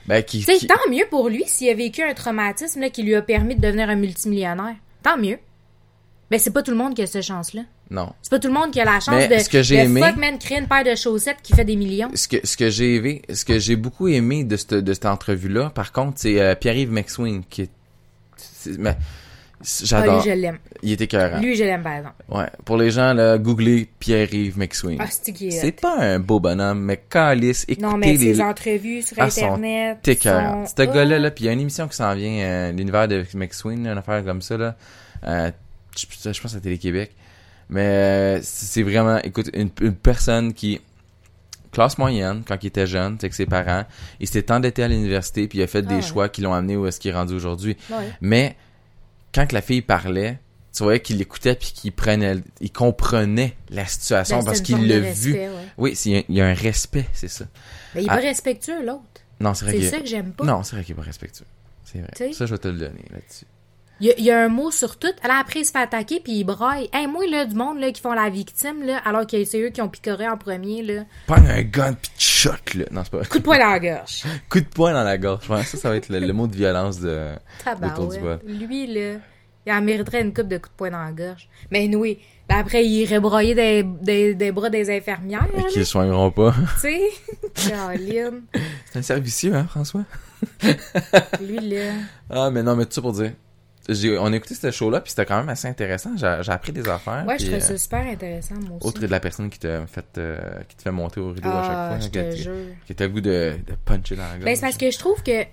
Ben, qui, tant mieux pour lui s'il a vécu un traumatisme là, qui lui a permis de devenir un multimillionnaire. Tant mieux. Ben, c'est pas tout le monde qui a cette chance-là. Non. C'est pas tout le monde qui a la chance Mais de, ce que j'ai aimé- fuck, man, créer une paire de chaussettes qui fait des millions. Ce que, ce que j'ai aimé, ce que j'ai beaucoup aimé de cette, de cette entrevue-là, par contre, c'est euh, Pierre-Yves McSween, qui est, mais, c'est- Ah, j'adore. lui, je l'aime. Il était écœurant. Lui, je l'aime, par exemple. Ouais. Pour les gens, là, googlez Pierre-Yves McSween. Ah, c'est pas un beau bonhomme, mais calice, écoutez Non, mais les, ses entrevues sur Ah, Internet. T'es écœurant. sont- Ce gars-là, Ah. là, puis il y a une émission qui s'en vient, euh, l'univers de McSween, là, une affaire comme ça, là. Euh, je, je pense à Télé-Québec. Mais euh, c'est vraiment, écoute, une, une personne qui, classe moyenne, quand il était jeune, c'est que ses parents, il s'est endetté à l'université, puis il a fait Ah des ouais. choix qui l'ont amené où est-ce qu'il est rendu aujourd'hui. Ouais. Mais, quand la fille parlait, tu voyais qu'il écoutait puis qu'il prenait, il comprenait la situation Ben, parce qu'il l'a vu. ouais. Oui, il y a- il y a un respect, c'est ça. Mais il est Ah. pas respectueux, l'autre. Non, c'est vrai C'est ça que j'aime pas. Non, c'est vrai qu'il est pas respectueux. C'est vrai. Ça, je vais te le donner là-dessus. Il y, a, il y a un mot sur tout. Alors après, il se fait attaquer, puis il braille. Hey, moi, là, du monde là, qui font la victime, là, alors que c'est eux qui ont picoré en premier, là. Pas un gun pis tu choc, là. Non, c'est pas Coup de poing dans la gorge. Coup de poing dans la gorge. Ouais, ça, ça va être le, le mot de violence de... Autour du. Lui, là, il en mériterait une coupe de coups de poing dans la gorge. Mais oui. Ben après, il irait broyer des, des, des bras des infirmières, là, Qu'ils soigneront pas. tu sais? Caroline. C'est un servicieux, hein, François? Lui, là. Ah, mais non, mais tout ça pour dire. On a écouté ce show-là, puis c'était quand même assez intéressant. J'ai, j'ai appris des affaires. Ouais, je trouvais euh, ça super intéressant, moi aussi. Autre de la personne qui te fait, euh, qui te fait monter au rideau à chaque ah, fois. je qui, te qui- jure. qui t'a le goût de, de puncher dans la gorge. Ben, c'est parce que je trouve que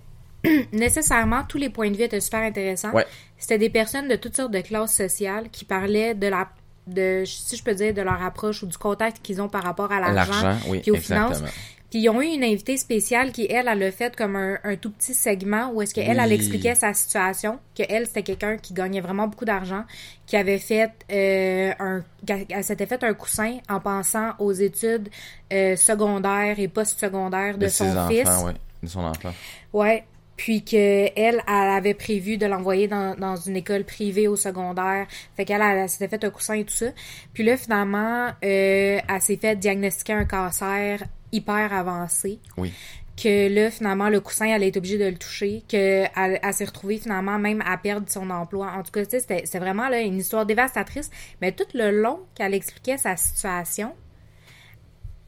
nécessairement tous les points de vue étaient super intéressants. Ouais. C'était des personnes de toutes sortes de classes sociales qui parlaient de la de si je peux dire de leur approche ou du contact qu'ils ont par rapport à l'argent. L'argent, oui, puis aux exactement. finances. Puis ils ont eu une invitée spéciale qui, elle, elle a fait comme un, un tout petit segment où est-ce qu'elle, elle Oui. expliquait sa situation, que elle, c'était quelqu'un qui gagnait vraiment beaucoup d'argent, qui avait fait euh, un... Elle s'était fait un coussin en pensant aux études euh, secondaires et post-secondaires de, De son ses enfants, fils. ouais. De son enfant. Ouais. Puis que elle, elle avait prévu de l'envoyer dans, dans une école privée au secondaire. Fait qu'elle, elle, elle s'était fait un coussin et tout ça. Puis là, finalement, euh, elle s'est fait diagnostiquer un cancer hyper avancé. Oui. Que là, finalement, le coussin, elle est obligée de le toucher. Que elle, elle s'est retrouvée finalement même à perdre son emploi. En tout cas, c'était vraiment là, une histoire dévastatrice. Mais tout le long qu'elle expliquait sa situation,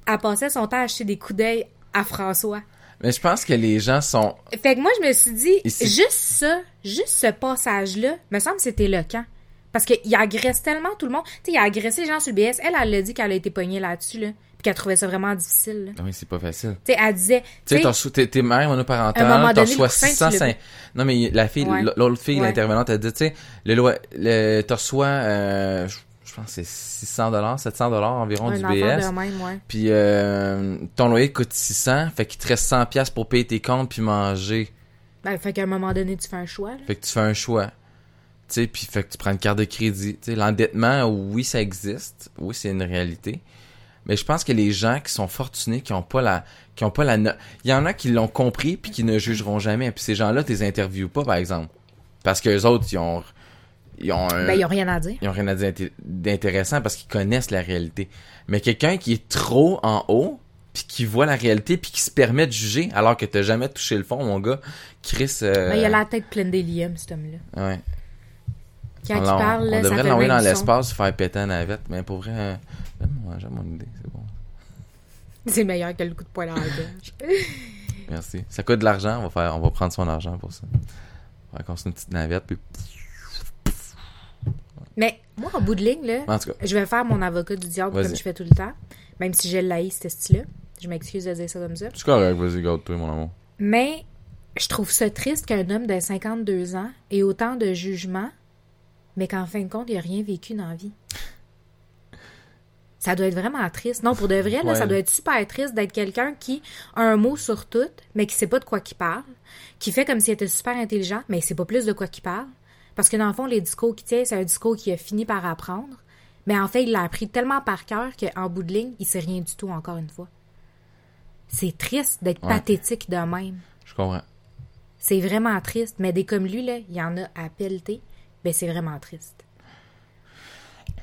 elle passait son temps à acheter des coups d'œil à François. Mais je pense que les gens sont... Fait que moi, je me suis dit, Ici. juste ça, juste ce passage-là, me semble que c'était éloquent. Parce qu'il agresse tellement tout le monde. Tu sais, il a agressé les gens sur le BS. Elle, elle l'a dit qu'elle a été pognée là-dessus, là. Puis qu'elle trouvait ça vraiment difficile, là. Ah Oui, c'est pas facile. Tu sais, elle disait, Tu sais, t'es, mère monoparentale, le coussin, tu 605... l'as- Non, mais la fille, Ouais. l'autre fille, Ouais. l'intervenante, elle dit, tu sais, le, loi- le, t'as reçu, euh, je pense que c'est 600 dollars, 700 dollars environ Un du BS. de même, ouais. Puis euh, ton loyer coûte 600, fait qu'il te reste 100 pièces pour payer tes comptes puis manger. Ben, fait qu'à un moment donné, tu fais un choix, là. Fait que tu fais un choix. Tu sais, puis fait que tu prends une carte de crédit. Tu sais, l'endettement, oui, ça existe. Oui, c'est une réalité. Mais je pense que les gens qui sont fortunés, qui ont pas la, qui ont pas la, no- il y en a qui l'ont compris puis qui ne jugeront jamais. Puis ces gens-là, tu les interviews pas, par exemple, parce que les autres, ils ont, ils ont un, Ben, ils ont rien à dire. ils ont rien à dire inté- d'intéressant parce qu'ils connaissent la réalité. Mais quelqu'un qui est trop en haut, puis qui voit la réalité, puis qui se permet de juger, alors que t'as jamais touché le fond, mon gars, Chris. euh, Ben, il a la tête pleine d'hélium, cet homme-là. Ouais. Quand Alors, il parle, on là, ça devrait l'envoyer le dans l'espace, faire péter la navette, mais pour vrai, euh, j'aime mon idée, c'est bon. C'est meilleur que le coup de la gorge. Merci. Ça coûte de l'argent, on va faire, on va prendre son argent pour ça. On va construire une petite navette, puis Mais moi, en bout de ligne, là, en tout cas, je vais faire mon avocat du diable comme je fais tout le temps. Même si j'ai le ce style-là. Je m'excuse de dire ça comme ça. c'est correct, vas-y, garde-toi, mon amour. Mais je trouve ça triste qu'un homme de 52 ans ait autant de jugements, mais qu'en fin de compte, il n'a rien vécu dans la vie. Ça doit être vraiment triste. Non, pour de vrai, là, Ouais. ça doit être super triste d'être quelqu'un qui a un mot sur tout, mais qui sait pas de quoi qu'il parle, qui fait comme s'il était super intelligent, mais il sait pas plus de quoi qu'il parle. Parce que dans le fond, les discours qu'il tient, c'est un discours qu'il a fini par apprendre. Mais en fait, il l'a appris tellement par cœur qu'en bout de ligne, il sait rien du tout encore une fois. C'est triste d'être Ouais. pathétique de même. Je comprends. C'est vraiment triste. Mais des comme lui, là, il y en a à pelleter. Ben, c'est vraiment triste.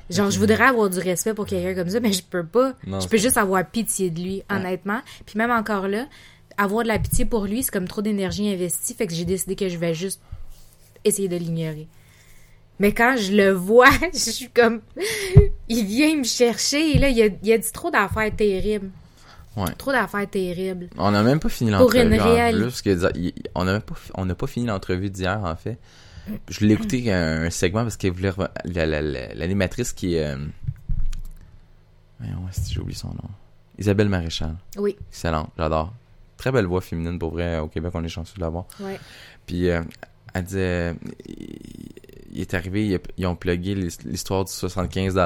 Genre, je voudrais avoir du respect pour quelqu'un comme ça, mais je peux pas. Non, je peux juste avoir pitié de lui, honnêtement. Puis même encore là, avoir de la pitié pour lui, c'est comme trop d'énergie investie. Fait que j'ai décidé que je vais juste essayer de l'ignorer. Mais quand je le vois, je suis comme... Il vient me chercher, et là, il a, il a dit trop d'affaires terribles. Ouais. Trop d'affaires terribles. On n'a même pas fini Pour l'entrevue. une en réalité. plus, parce que on n'a pas, fi- on n'a pas fini l'entrevue d'hier, en fait. Je l'ai écouté un, un segment parce qu'elle voulait reven- la- la- la- l'animatrice qui est, euh... si j'ai oublié son nom. Isabelle Maréchal. Oui, Excellente, j'adore. Très belle voix féminine, pour vrai. Au Québec, on est chanceux de l'avoir. ouais. Puis euh, elle disait, il, il est arrivé, ils, ils ont plugué l'his- l'histoire du 75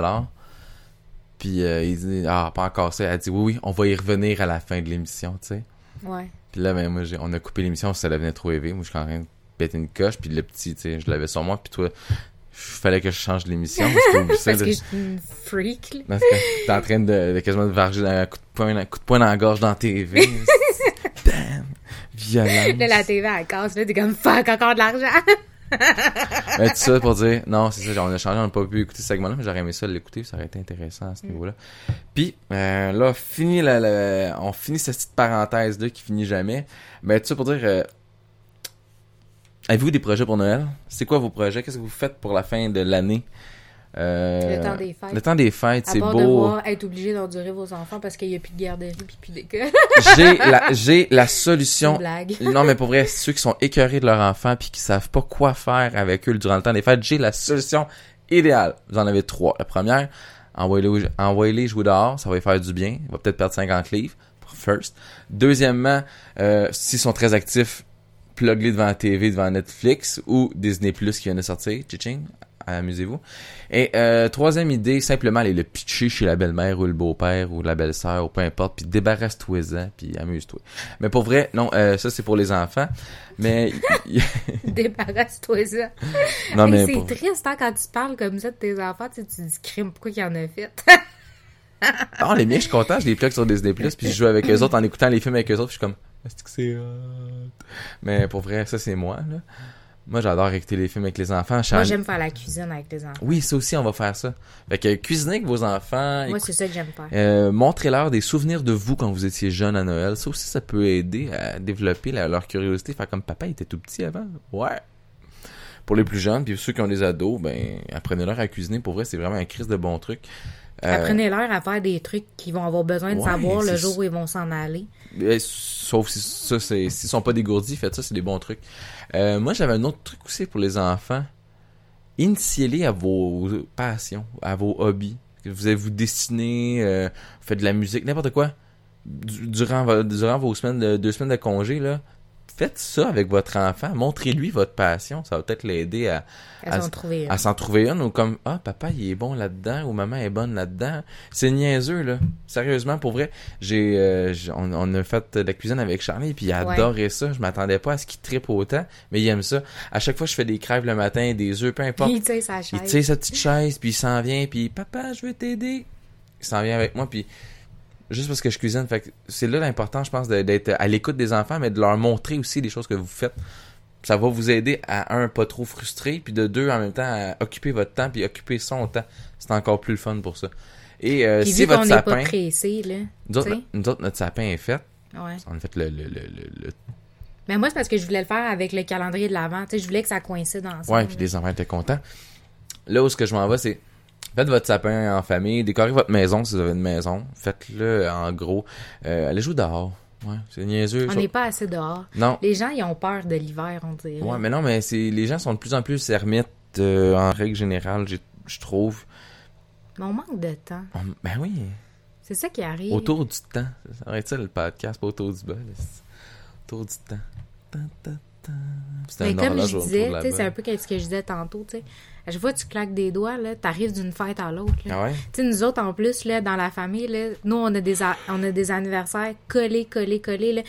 Puis euh, il dit, ah, pas encore ça. Elle dit, oui, oui, on va y revenir à la fin de l'émission, tu sais. Ouais. Puis là, ben, moi, on a coupé l'émission, ça devenait trop élevé. Moi, je suis en train de péter une coche. Puis le petit, tu sais, je l'avais sur moi. Puis toi, il fallait que je change l'émission. parce Parce que je suis une freak, là. Parce que t'es en train de, de quasiment de varger un coup de poing, un coup de poing dans la gorge dans la TV. Damn! Violence. Là, la TV, elle casse, là, t'es comme fuck, encore de l'argent. Mais tout ça pour dire, non, c'est ça, on a changé, on n'a pas pu écouter ce segment-là, mais j'aurais aimé ça l'écouter, ça aurait été intéressant à ce niveau-là. Puis, euh, là, fini la, la- on finit cette petite parenthèse-là qui finit jamais. Mais tout ça pour dire, euh, avez-vous des projets pour Noël? C'est quoi vos projets? Qu'est-ce que vous faites pour la fin de l'année? Euh, Le temps des fêtes. Le temps des fêtes, c'est beau. devoir être obligé d'endurer vos enfants parce qu'il n'y a plus de garderie puis plus d'école. J'ai la, j'ai la une solution blague. Non, mais pour vrai, ceux qui sont écœurés de leur enfant puis qui savent pas quoi faire avec eux durant le temps des fêtes, j'ai la solution idéale. Vous en avez trois. La première, envoyez-les envoyez jouer dehors, ça va lui faire du bien. Il va peut-être perdre 50 livres, first. Deuxièmement, euh, s'ils sont très actifs, plug-les devant la TV, devant Netflix ou Disney Plus qui vient de sortir. Tching, amusez-vous. Et euh, troisième idée, simplement aller le pitcher chez la belle-mère ou le beau-père ou la belle-sœur ou peu importe, puis débarrasse-toi-en, puis amuse-toi. Mais pour vrai, non, euh, ça c'est pour les enfants. Mais y- y- Débarrasse-toi ça. non Hey, mais c'est pour- triste hein, quand tu parles comme ça de tes enfants, tu, tu dis crime, pourquoi il en a fait? non, les miens, je suis content, je les plug sur Disney Plus, puis je joue avec eux autres en écoutant les films avec eux autres, puis je suis comme est-ce que c'est hot? Mais pour vrai, ça c'est moi là. Moi, j'adore écouter les films avec les enfants. Moi, j'aime faire la cuisine avec les enfants. Oui, ça aussi, on va faire ça. Fait que cuisiner avec vos enfants, Moi, c'est ça que j'aime faire. Euh, montrez-leur des souvenirs de vous quand vous étiez jeune à Noël. Ça aussi, ça peut aider à développer la- leur curiosité. Faire comme papa il était tout petit avant. Ouais. Pour les plus jeunes, puis ceux qui ont des ados, ben apprenez-leur à cuisiner. Pour vrai, c'est vraiment un crise de bon truc. Euh, Apprenez-leur à faire des trucs qu'ils vont avoir besoin de ouais, savoir le jour où ils vont s'en aller. eh, sauf si ça, c'est s'ils sont pas dégourdis, faites ça, c'est des bons trucs. Euh, moi, j'avais un autre truc aussi pour les enfants. Initiez-les à vos passions, à vos hobbies. Vous allez vous dessiner, euh, faites de la musique, n'importe quoi. Du- Durant, durant vos semaines de, deux semaines de congé, là, faites ça avec votre enfant. Montrez-lui votre passion. Ça va peut-être l'aider à, Elles à- ont trouvé une. à s'en trouver une ou comme ah papa il est bon là-dedans ou maman est bonne là-dedans c'est niaiseux là sérieusement pour vrai j'ai euh, on, on a fait de la cuisine avec Charlie puis il a Ouais. adoré ça je m'attendais pas à ce qu'il trippe autant mais il aime ça à chaque fois je fais des crèves le matin des œufs peu importe tu sais, sa il chaise. tire sa petite chaise puis il s'en vient puis papa je veux t'aider il s'en vient avec moi puis juste parce que je cuisine fait c'est là l'important je pense d'être à l'écoute des enfants mais de leur montrer aussi les choses que vous faites ça va vous aider à un pas trop frustré puis de deux en même temps à occuper votre temps puis occuper son temps c'est encore plus le fun pour ça et euh, Puis si vu votre n'est pas sapin pressé, là. nous autres, nous autres, notre sapin est fait Ouais. on a fait le, le, le, le- le- Mais moi, c'est parce que je voulais le faire avec le calendrier de l'avant. Tu sais, je voulais que ça coïncide ensemble. ouais puis les enfants étaient contents là où ce que je m'en vais c'est Faites votre sapin en famille, décorez votre maison si vous avez une maison. Faites-le en gros. Euh, allez jouer dehors. Ouais, c'est niaiseux. On ça. n'est pas assez dehors. Non, Les gens, ils ont peur de l'hiver, on dirait. Ouais, mais non, mais c'est les gens sont de plus en plus ermites euh, en règle générale, je trouve. Mais on manque de temps. On- ben oui, C'est ça qui arrive. autour du temps. Ça aurait été ça le podcast, pas autour du bol. Autour du temps. Ta, ta, ta. C'est Mais un comme je disais, c'est un peu ce que je disais tantôt, tu sais. À chaque fois que tu claques des doigts, là, t'arrives d'une fête à l'autre. Ah ouais? Tu sais, nous autres, en plus, là, dans la famille, là, nous, on a des, a- on a des anniversaires collés, collés, collés, là.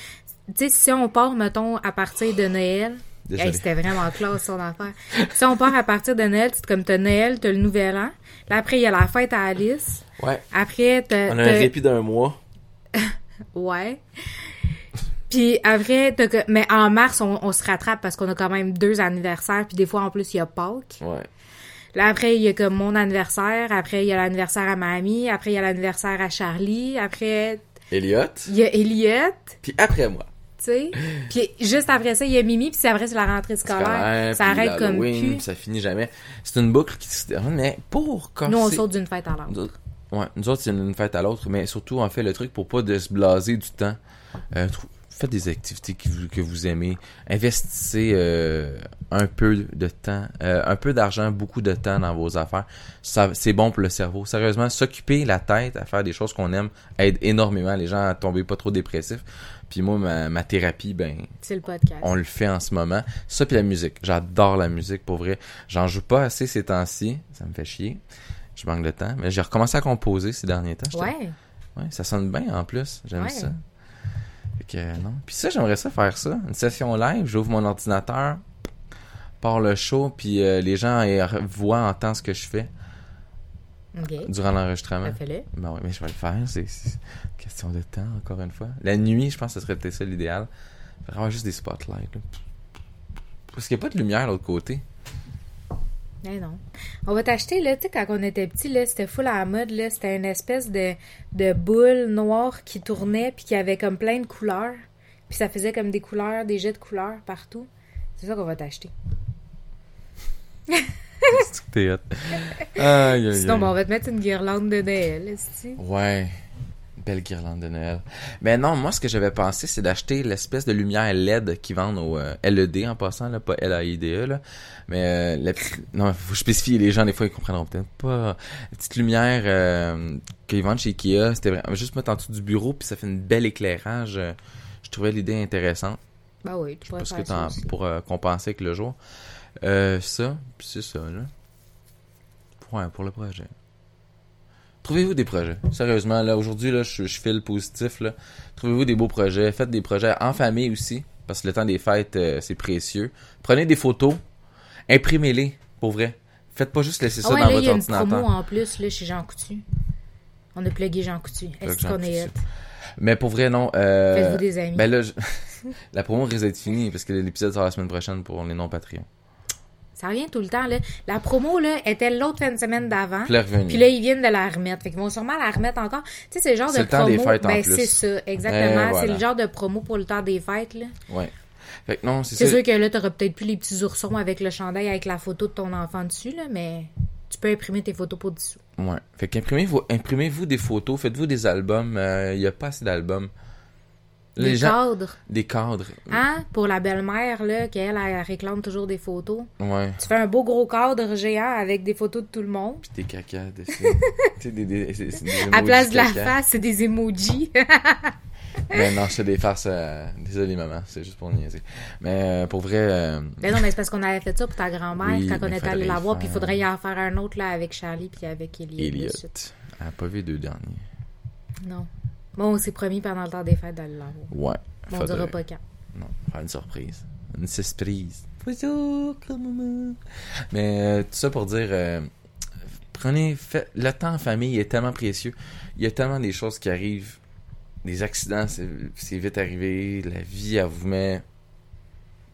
Tu sais, si on part, mettons, à partir de Noël, hey, c'était vraiment classe, son affaire. si on part à partir de Noël, c'est comme t'as Noël, t'as le Nouvel An. Là, après, il y a la fête à Alice. Ouais. Après, t'as... On a un répit d'un mois. Ouais. Puis après, t'as que- mais en mars, on, on se rattrape parce qu'on a quand même deux anniversaires. Puis des fois, en plus, il y a Pâques. Ouais. Là, après, il y a comme mon anniversaire. Après, il y a l'anniversaire à ma amie. Après, il y a l'anniversaire à Charlie. Après, Elliot. il y a Elliot, Puis après moi. tu sais? Puis juste après ça, il y a Mimi. Puis après, c'est la rentrée scolaire. Scolaire, ça arrête comme puis Ça finit jamais. C'est une boucle qui se termine, mais pour casser... Nous, on saute d'une fête à l'autre. ouais, nous autres, c'est une fête à l'autre, mais surtout, on fait le truc pour pas de se blaser du temps. Euh, faites des activités que vous, que vous aimez. Investissez euh, un peu de temps, euh, un peu d'argent, beaucoup de temps dans vos affaires. Ça, c'est bon pour le cerveau. Sérieusement, s'occuper la tête à faire des choses qu'on aime aide énormément les gens à tomber pas trop dépressifs. Puis moi, ma, ma thérapie, ben, C'est le podcast. on le fait en ce moment. Ça puis la musique. J'adore la musique pour vrai. J'en joue pas assez ces temps-ci. Ça me fait chier. Je manque de temps. Mais j'ai recommencé à composer ces derniers temps. Ouais. Ouais, ça sonne bien en plus. J'aime Ouais. ça. Que non. Puis ça, j'aimerais ça faire ça. Une session live. J'ouvre mon ordinateur, part le show, puis euh, les gens voient, entendent ce que je fais durant l'enregistrement. Ben ouais, mais je vais le faire. C'est question de temps, encore une fois. La nuit, je pense que ce serait peut-être ça l'idéal. Avoir juste des spotlights. là. Parce qu'il n'y a pas de lumière de l'autre côté. Mais non. On va t'acheter, là, tu sais, quand on était petit, là, c'était full à la mode, là, c'était une espèce de, de boule noire qui tournait, puis qui avait comme plein de couleurs. Puis ça faisait comme des couleurs, des jets de couleurs partout. C'est ça qu'on va t'acheter. C'est que t'es hot. Aïe, aïe, Sinon, aïe. ben, on va te mettre une guirlande de Noël. Ouais. Belle guirlande de Noël. Mais non, moi, ce que j'avais pensé, c'est d'acheter l'espèce de lumière LED qui vendent au euh, LED en passant, là, pas L-A-I-D-E, là. Mais, euh, la petite... Non, faut spécifier, les gens, des fois, ils comprendront peut-être pas. La petite lumière euh, qu'ils vendent chez Ikea, c'était vraiment juste mettre en dessous du bureau, puis ça fait une belle éclairage. euh, Je trouvais l'idée intéressante. Ben oui, tu pourrais Parce que faire ça aussi. pour compenser avec le jour. Ça, puis c'est ça, là. Ouais, pour le projet. Trouvez-vous des projets? Sérieusement, là, aujourd'hui, là, je, je file positif, là. Trouvez-vous des beaux projets? Faites des projets en famille aussi, parce que le temps des fêtes, euh, c'est précieux. Prenez des photos. Imprimez-les, pour vrai. Faites pas juste laisser ça Ah ouais, dans là, il votre y a une promo en plus, là, chez Jean Coutu. On a plugué Jean Coutu. Est-ce qu'on est? Mais pour vrai, non. euh, Faites-vous des amis. Ben là, je- la promo risque d'être finie, parce que l'épisode sera la semaine prochaine pour les non-Patreons. Ça revient tout le temps, là. La promo, là, était l'autre fin de semaine d'avant. Puis là, ils viennent de la remettre. Fait qu'ils vont sûrement la remettre encore. Tu sais, c'est le genre C'est de le temps des fêtes en ben, c'est ça, exactement. Eh, C'est le genre de promo pour le temps des fêtes, là. Ouais. Fait que non, c'est C'est sûr que là, t'auras peut-être plus les petits oursons avec le chandail avec la photo de ton enfant dessus, là, mais tu peux imprimer tes photos pour dessous. Ouais. Fait qu'imprimez-vous imprimez-vous des photos, faites-vous des albums. Il y a pas assez d'albums. Les Des gens, cadres. des cadres. Hein? Pour la belle-mère, là, qu'elle, elle réclame toujours des photos. Ouais. Tu fais un beau gros cadre géant avec des photos de tout le monde. Puis des caca dessus. tu sais, des, des, c'est- c'est des À place de la face, c'est des emojis. mais non, fais des farces. euh, désolé, maman, c'est juste pour niaiser. Mais euh, pour vrai, euh, Ben non, mais c'est parce qu'on avait fait ça pour ta grand-mère Oui, quand on mais était allé la voir, puis il faudrait y en faire un autre là avec Charlie puis avec Elliot. Elliot, elle a pas vu les deux derniers. Non. Bon, on s'est promis pendant le temps des fêtes d'aller la voir. Ouais. Bon, on faudrait- dira pas quand. Non, faire une surprise. Une surprise. Bonjour, maman. Mais euh, tout ça pour dire, euh, prenez, fait, le temps en famille est tellement précieux. Il y a tellement des choses qui arrivent, des accidents, c'est c'est vite arrivé, la vie, elle vous met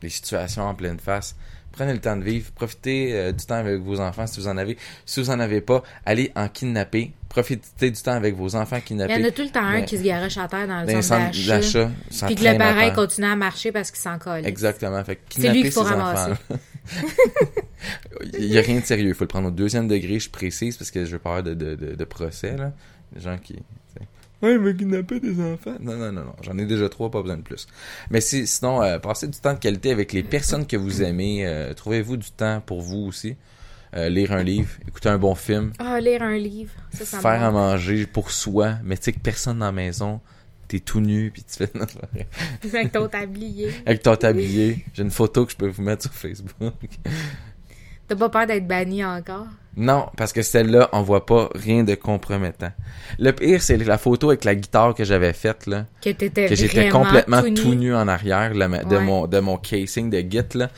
des situations en pleine face. Prenez le temps de vivre, profitez euh, du temps avec vos enfants si vous en avez. Si vous en avez pas, allez en kidnapper. Profitez du temps avec vos enfants Il y kidnappés. en a tout le temps un Mais- qui se garoche à terre dans le les centre d'achat. Puis que le terre. continue à marcher parce qu'il s'en colle. Exactement. Fait C'est lui qu'il faut ramasser. Il y a rien de sérieux. Il faut le prendre au deuxième degré, je précise, parce que je veux pas avoir de, de, de, de procès, là. Des gens qui... Ouais, il m'a kidnappé des enfants. Non, non, non, non. J'en ai déjà trois, pas besoin de plus. Mais si, sinon, euh, passez du temps de qualité avec les personnes que vous aimez. euh, Trouvez-vous du temps pour vous aussi. Euh, lire un livre, écouter un bon film, Ah, lire un livre. Ça, faire à manger pour soi. Mais tu sais que personne dans la maison, t'es tout nu, puis tu fais... Avec ton tablier. Avec ton tablier. J'ai une photo que je peux vous mettre sur Facebook. T'as pas peur d'être banni encore? Non, parce que celle-là, on voit pas rien de compromettant. Le pire, c'est la photo avec la guitare que j'avais faite, là. Que t'étais Que j'étais complètement tout nu. tout nu en arrière là, de, Ouais. mon, de mon casing de Git, là.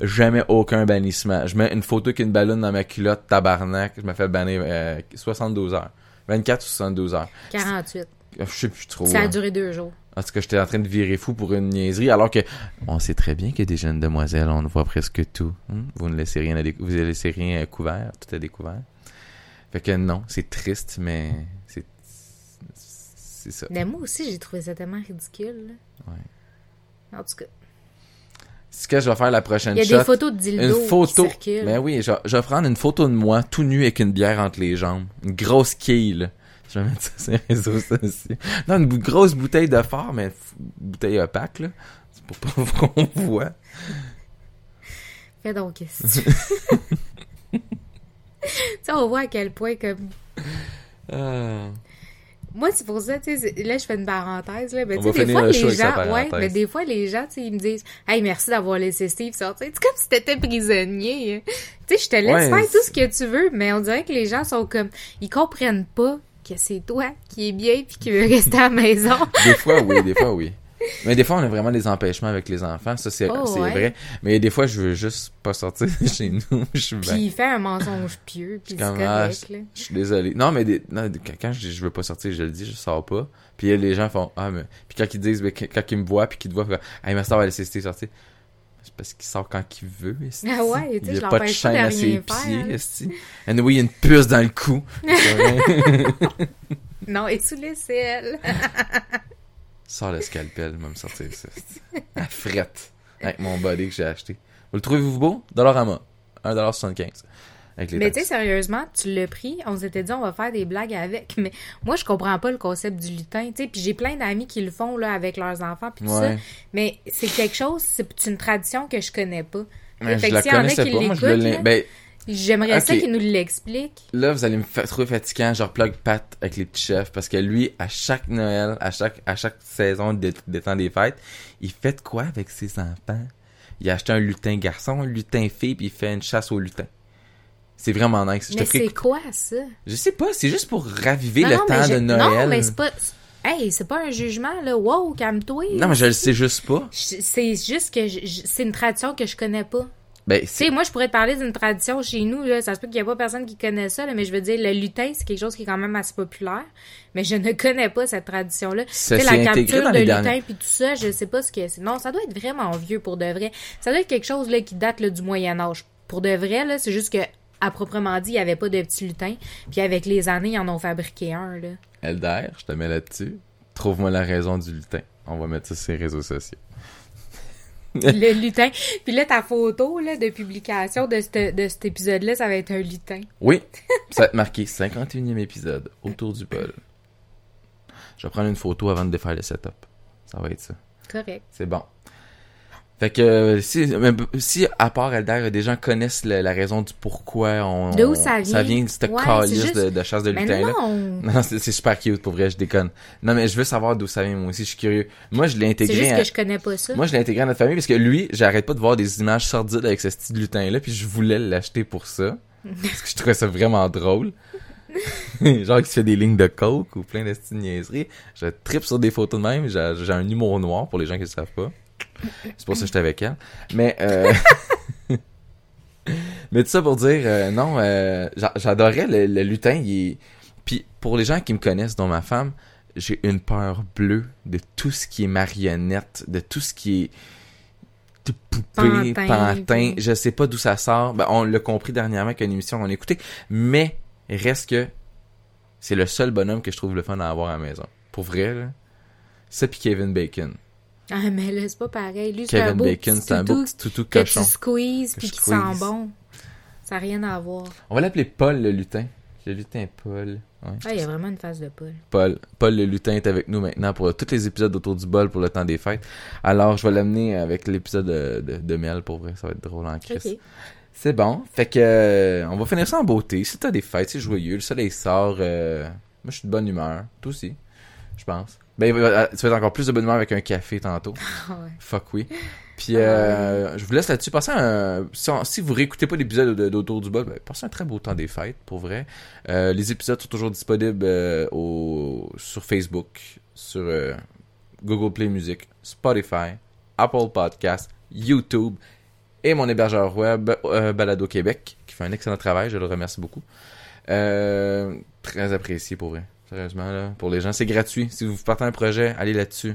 Jamais aucun bannissement. Je mets une photo avec une ballonne dans ma culotte, tabarnak. Je me fais bannir euh, 72 heures. 24 ou 72 heures. 48. Je sais plus trop. Ça a hein. duré deux jours. En tout cas, j'étais en train de virer fou pour une niaiserie, alors que on sait très bien que des jeunes demoiselles, on voit presque tout. hein. Vous ne laissez rien à décou- vous ne laissez rien à couvert, tout est découvert. Fait que non, c'est triste, mais c'est c'est ça. Mais moi aussi, j'ai trouvé ça tellement ridicule. là. Ouais. En tout cas, Ce que je vais faire la prochaine il y a shot, des photos de dildo une photo. qui circulent. Mais oui, je, je vais prendre une photo de moi tout nu avec une bière entre les jambes, une grosse quille. Je vais mettre ça sur les réseaux sociaux. Non, une grosse bouteille de phare, mais bouteille opaque là. C'est pour pas qu'on voit. Fais donc que tu sais, on voit à quel point comme Ah. Moi, c'est pour ça, tu sais, là, je fais une parenthèse, là. Mais tu sais, des fois, les gens, ouais, mais des fois, les gens, tu sais, ils me disent, hey, merci d'avoir laissé Steve sortir. C'est comme si t'étais prisonnier. hein. Tu sais, je te laisse Ouais, faire tout ce que tu veux, mais on dirait que les gens sont comme, ils comprennent pas que c'est toi qui es bien puis qui veux rester à la maison. Des fois, oui, des fois, oui. Mais des fois, on a vraiment des empêchements avec les enfants, ça c'est Oh, ouais. vrai. Mais des fois, je veux juste pas sortir de chez nous. Je suis puis il fait un mensonge pieux, puis c'est ah, correct, là. Je suis désolé. Non, mais des- non, quand- je dis je veux pas sortir, je le dis, je sors pas. Puis les gens font ah mais puis quand ils disent ben, quand ils me voient puis qu'ils te voient, ils font, hey merci d'avoir laissé Steve sortir. C'est parce qu'il sort quand il veut. Ah ouais, il je y a pas de chaîne à ses pieds. And oui, il y a une puce dans le cou. Non, et sous l'aisselle. Sors le scalpel, va me sortir ça. À frette. Avec mon body que j'ai acheté. Vous le trouvez-vous beau? Dollarama. 1,75$. Avec les Mais tu sais, sérieusement, tu l'as pris, on s'était dit on va faire des blagues avec, mais moi je comprends pas le concept du lutin, tu sais, puis j'ai plein d'amis qui le font là avec leurs enfants puis tout ça, Ouais. mais c'est quelque chose, c'est une tradition que je connais pas. Mais Fait je que la s'il y en a connaissais qui pas. Moi, je l'écoutent, l'ai- là, Ben, J'aimerais ça Ok. qu'ils nous l'expliquent. Là, vous allez me fa- trouver fatigant, genre plug Pat avec les petits chefs, parce que lui, à chaque Noël, à chaque, à chaque saison des, temps des fêtes, il fait de quoi avec ses enfants? Il a acheté un lutin garçon, un lutin fille, puis il fait une chasse au lutin. C'est vraiment nice. Je te Mais c'est quoi ça? Je sais pas, c'est juste pour raviver Non, le non, temps je- de Noël. Non, mais c'est pas. Hey, c'est pas un jugement, là. Wow, calme-toi. Non, mais je le sais juste pas. C'est juste que je- c'est une tradition que je connais pas. Ben, Tu c'est... sais, moi, je pourrais te parler d'une tradition chez nous, là. Ça se peut qu'il y ait pas personne qui connaît ça, là, mais je veux dire, le lutin, c'est quelque chose qui est quand même assez populaire. Mais je ne connais pas cette tradition-là. Tu Ça sais, s'est la capture dans de les lutin puis tout ça, je sais pas ce que c'est. Non, ça doit être vraiment vieux pour de vrai. Ça doit être quelque chose, là, qui date, là, du Moyen-Âge. Pour de vrai, là, c'est juste que, à proprement dit, il y avait pas de petits lutins. Puis avec les années, ils en ont fabriqué un, là. Elder, je te mets là-dessus. Trouve-moi la raison du lutin. On va mettre ça sur les réseaux sociaux. le lutin. Puis là, ta photo, là, de publication de, ce- de cet épisode-là, ça va être un lutin. Oui, ça va être marqué 51e épisode, autour du pôle. Je vais prendre une photo avant de défaire le setup. Ça va être ça. Correct. C'est bon. Fait que euh, si, b- si à part Elder, des gens connaissent la raison du pourquoi on. De où ça vient? Ça vient de cette Ouais, calice c'est juste- de, de chasse de Mais lutin là. non! Non, c'est c'est super cute pour vrai, je déconne. Non, mais je veux savoir d'où ça vient, moi aussi, je suis curieux. Moi, je l'ai C'est intégré. juste à- que je connais pas ça. Moi, je l'ai intégré à notre famille parce que lui, j'arrête pas de voir des images sordides avec ce style lutin-là, puis je voulais l'acheter pour ça. parce que je trouvais ça vraiment drôle. Genre qui se fait des lignes de coke ou plein de niaiseries. Je tripe sur des photos de même. J'ai j'ai un humour noir pour les gens qui le savent pas. C'est pour ça que j'étais avec elle. Mais, euh... Mais tout ça pour dire, euh, non, euh, j'a- j'adorais le, le lutin. Il. Puis pour les gens qui me connaissent, dont ma femme, j'ai une peur bleue de tout ce qui est marionnette, de tout ce qui est de poupée, Pantin, Je sais pas d'où ça sort. Ben, on l'a compris dernièrement qu'une émission qu'on a écouté. Mais reste que c'est le seul bonhomme que je trouve le fun à avoir à la maison. Pour vrai, là. Ça puis Kevin Bacon. Ah, mais là, c'est pas pareil. Lui, c'est un beau Bacon, c'est un beau petit toutou que cochon. tu squeezes Que puis je qui sent bon. Ça n'a rien à voir. On va l'appeler Paul le lutin. Le lutin Paul. Ouais. Ah, il y a vraiment une face de Paul. Paul. Paul le lutin est avec nous maintenant pour tous les épisodes autour du bol pour le temps des fêtes. Alors, je vais l'amener avec l'épisode de, de, de Mel pour vrai. Ça va être drôle en crise. C'est bon. Fait que euh, on va finir ça en beauté. Si t'as des fêtes, c'est joyeux. Le soleil sort. euh, Moi, je suis de bonne humeur. Toi aussi, je pense. Ben, euh, tu vas être encore plus de bonne humeur avec un café tantôt. Ah ouais. Fuck oui. Puis euh, je vous laisse là-dessus. Passez un... Si, vous réécoutez pas l'épisode de- d'Autour du bol, ben, passez un très beau temps des fêtes, pour vrai. Euh, les épisodes sont toujours disponibles euh, au... sur Facebook, sur euh, Google Play Music, Spotify, Apple Podcasts, YouTube et mon hébergeur web, euh, Balado Québec, qui fait un excellent travail. Je le remercie beaucoup. Euh, très apprécié, pour vrai. Sérieusement, là, pour les gens. C'est gratuit. Si vous partez un projet, allez là-dessus.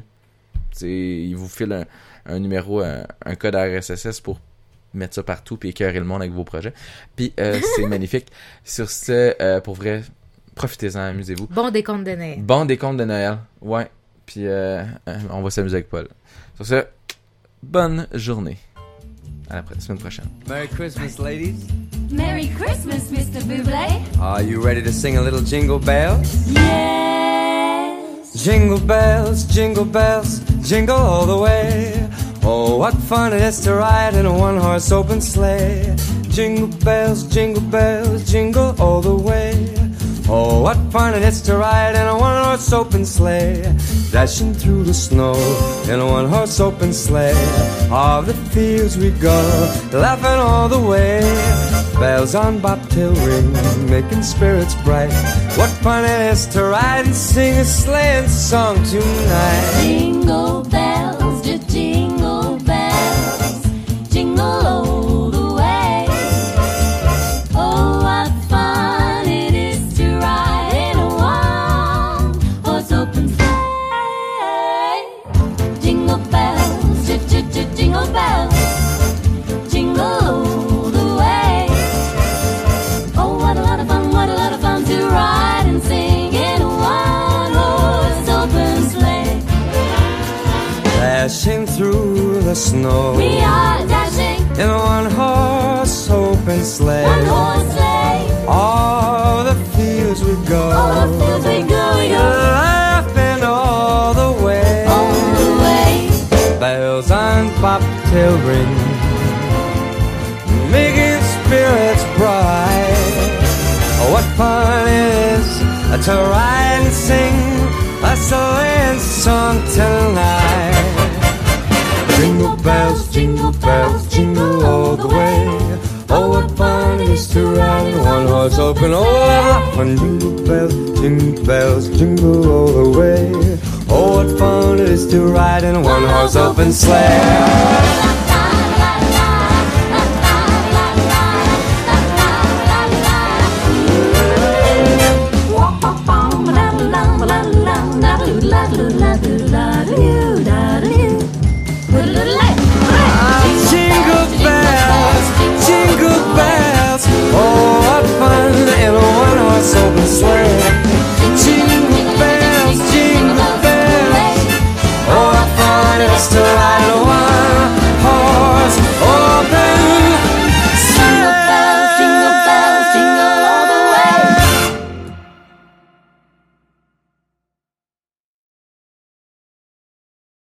C'est, il vous file un, un numéro, un, un code RSS pour mettre ça partout puis écœurer le monde avec vos projets. Puis euh, c'est magnifique. Sur ce, euh, pour vrai, profitez-en, amusez-vous. Bon décompte de Noël. Bon décompte de Noël, ouais. Puis euh, euh, on va s'amuser avec Paul. Sur ce, bonne journée. À la semaine prochaine. Merry Christmas, ladies. Merry Christmas, Mr. Buble. Are you ready to sing a little jingle bells? Yes. Jingle bells, jingle bells, jingle all the way. Oh, what fun it is to ride in a one horse open sleigh. Jingle bells, jingle bells, jingle all the way. Oh, what fun it is to ride in a one horse open sleigh. Dashing through the snow in a one horse open sleigh. All the fields we go, laughing all the way. Bells on bobtail ring, making spirits bright. What fun it is to ride and sing a sleighing song tonight. Jingle bells, Dashing through the snow We are dashing in a one horse open sleigh. one horse sleigh. All the fields we go, All the fields we go, we go laughing all the way. all the way. Bells on bobtail ring, making spirits bright. What fun it is to ride and sing a sleighing song tonight. Jingle bells, jingle all the way. Oh, what fun it is to ride in one horse open. Oh, what fun! Jingle bells, jingle bells, jingle all the way. Oh, what fun it is to ride in one horse open sleigh. So open slim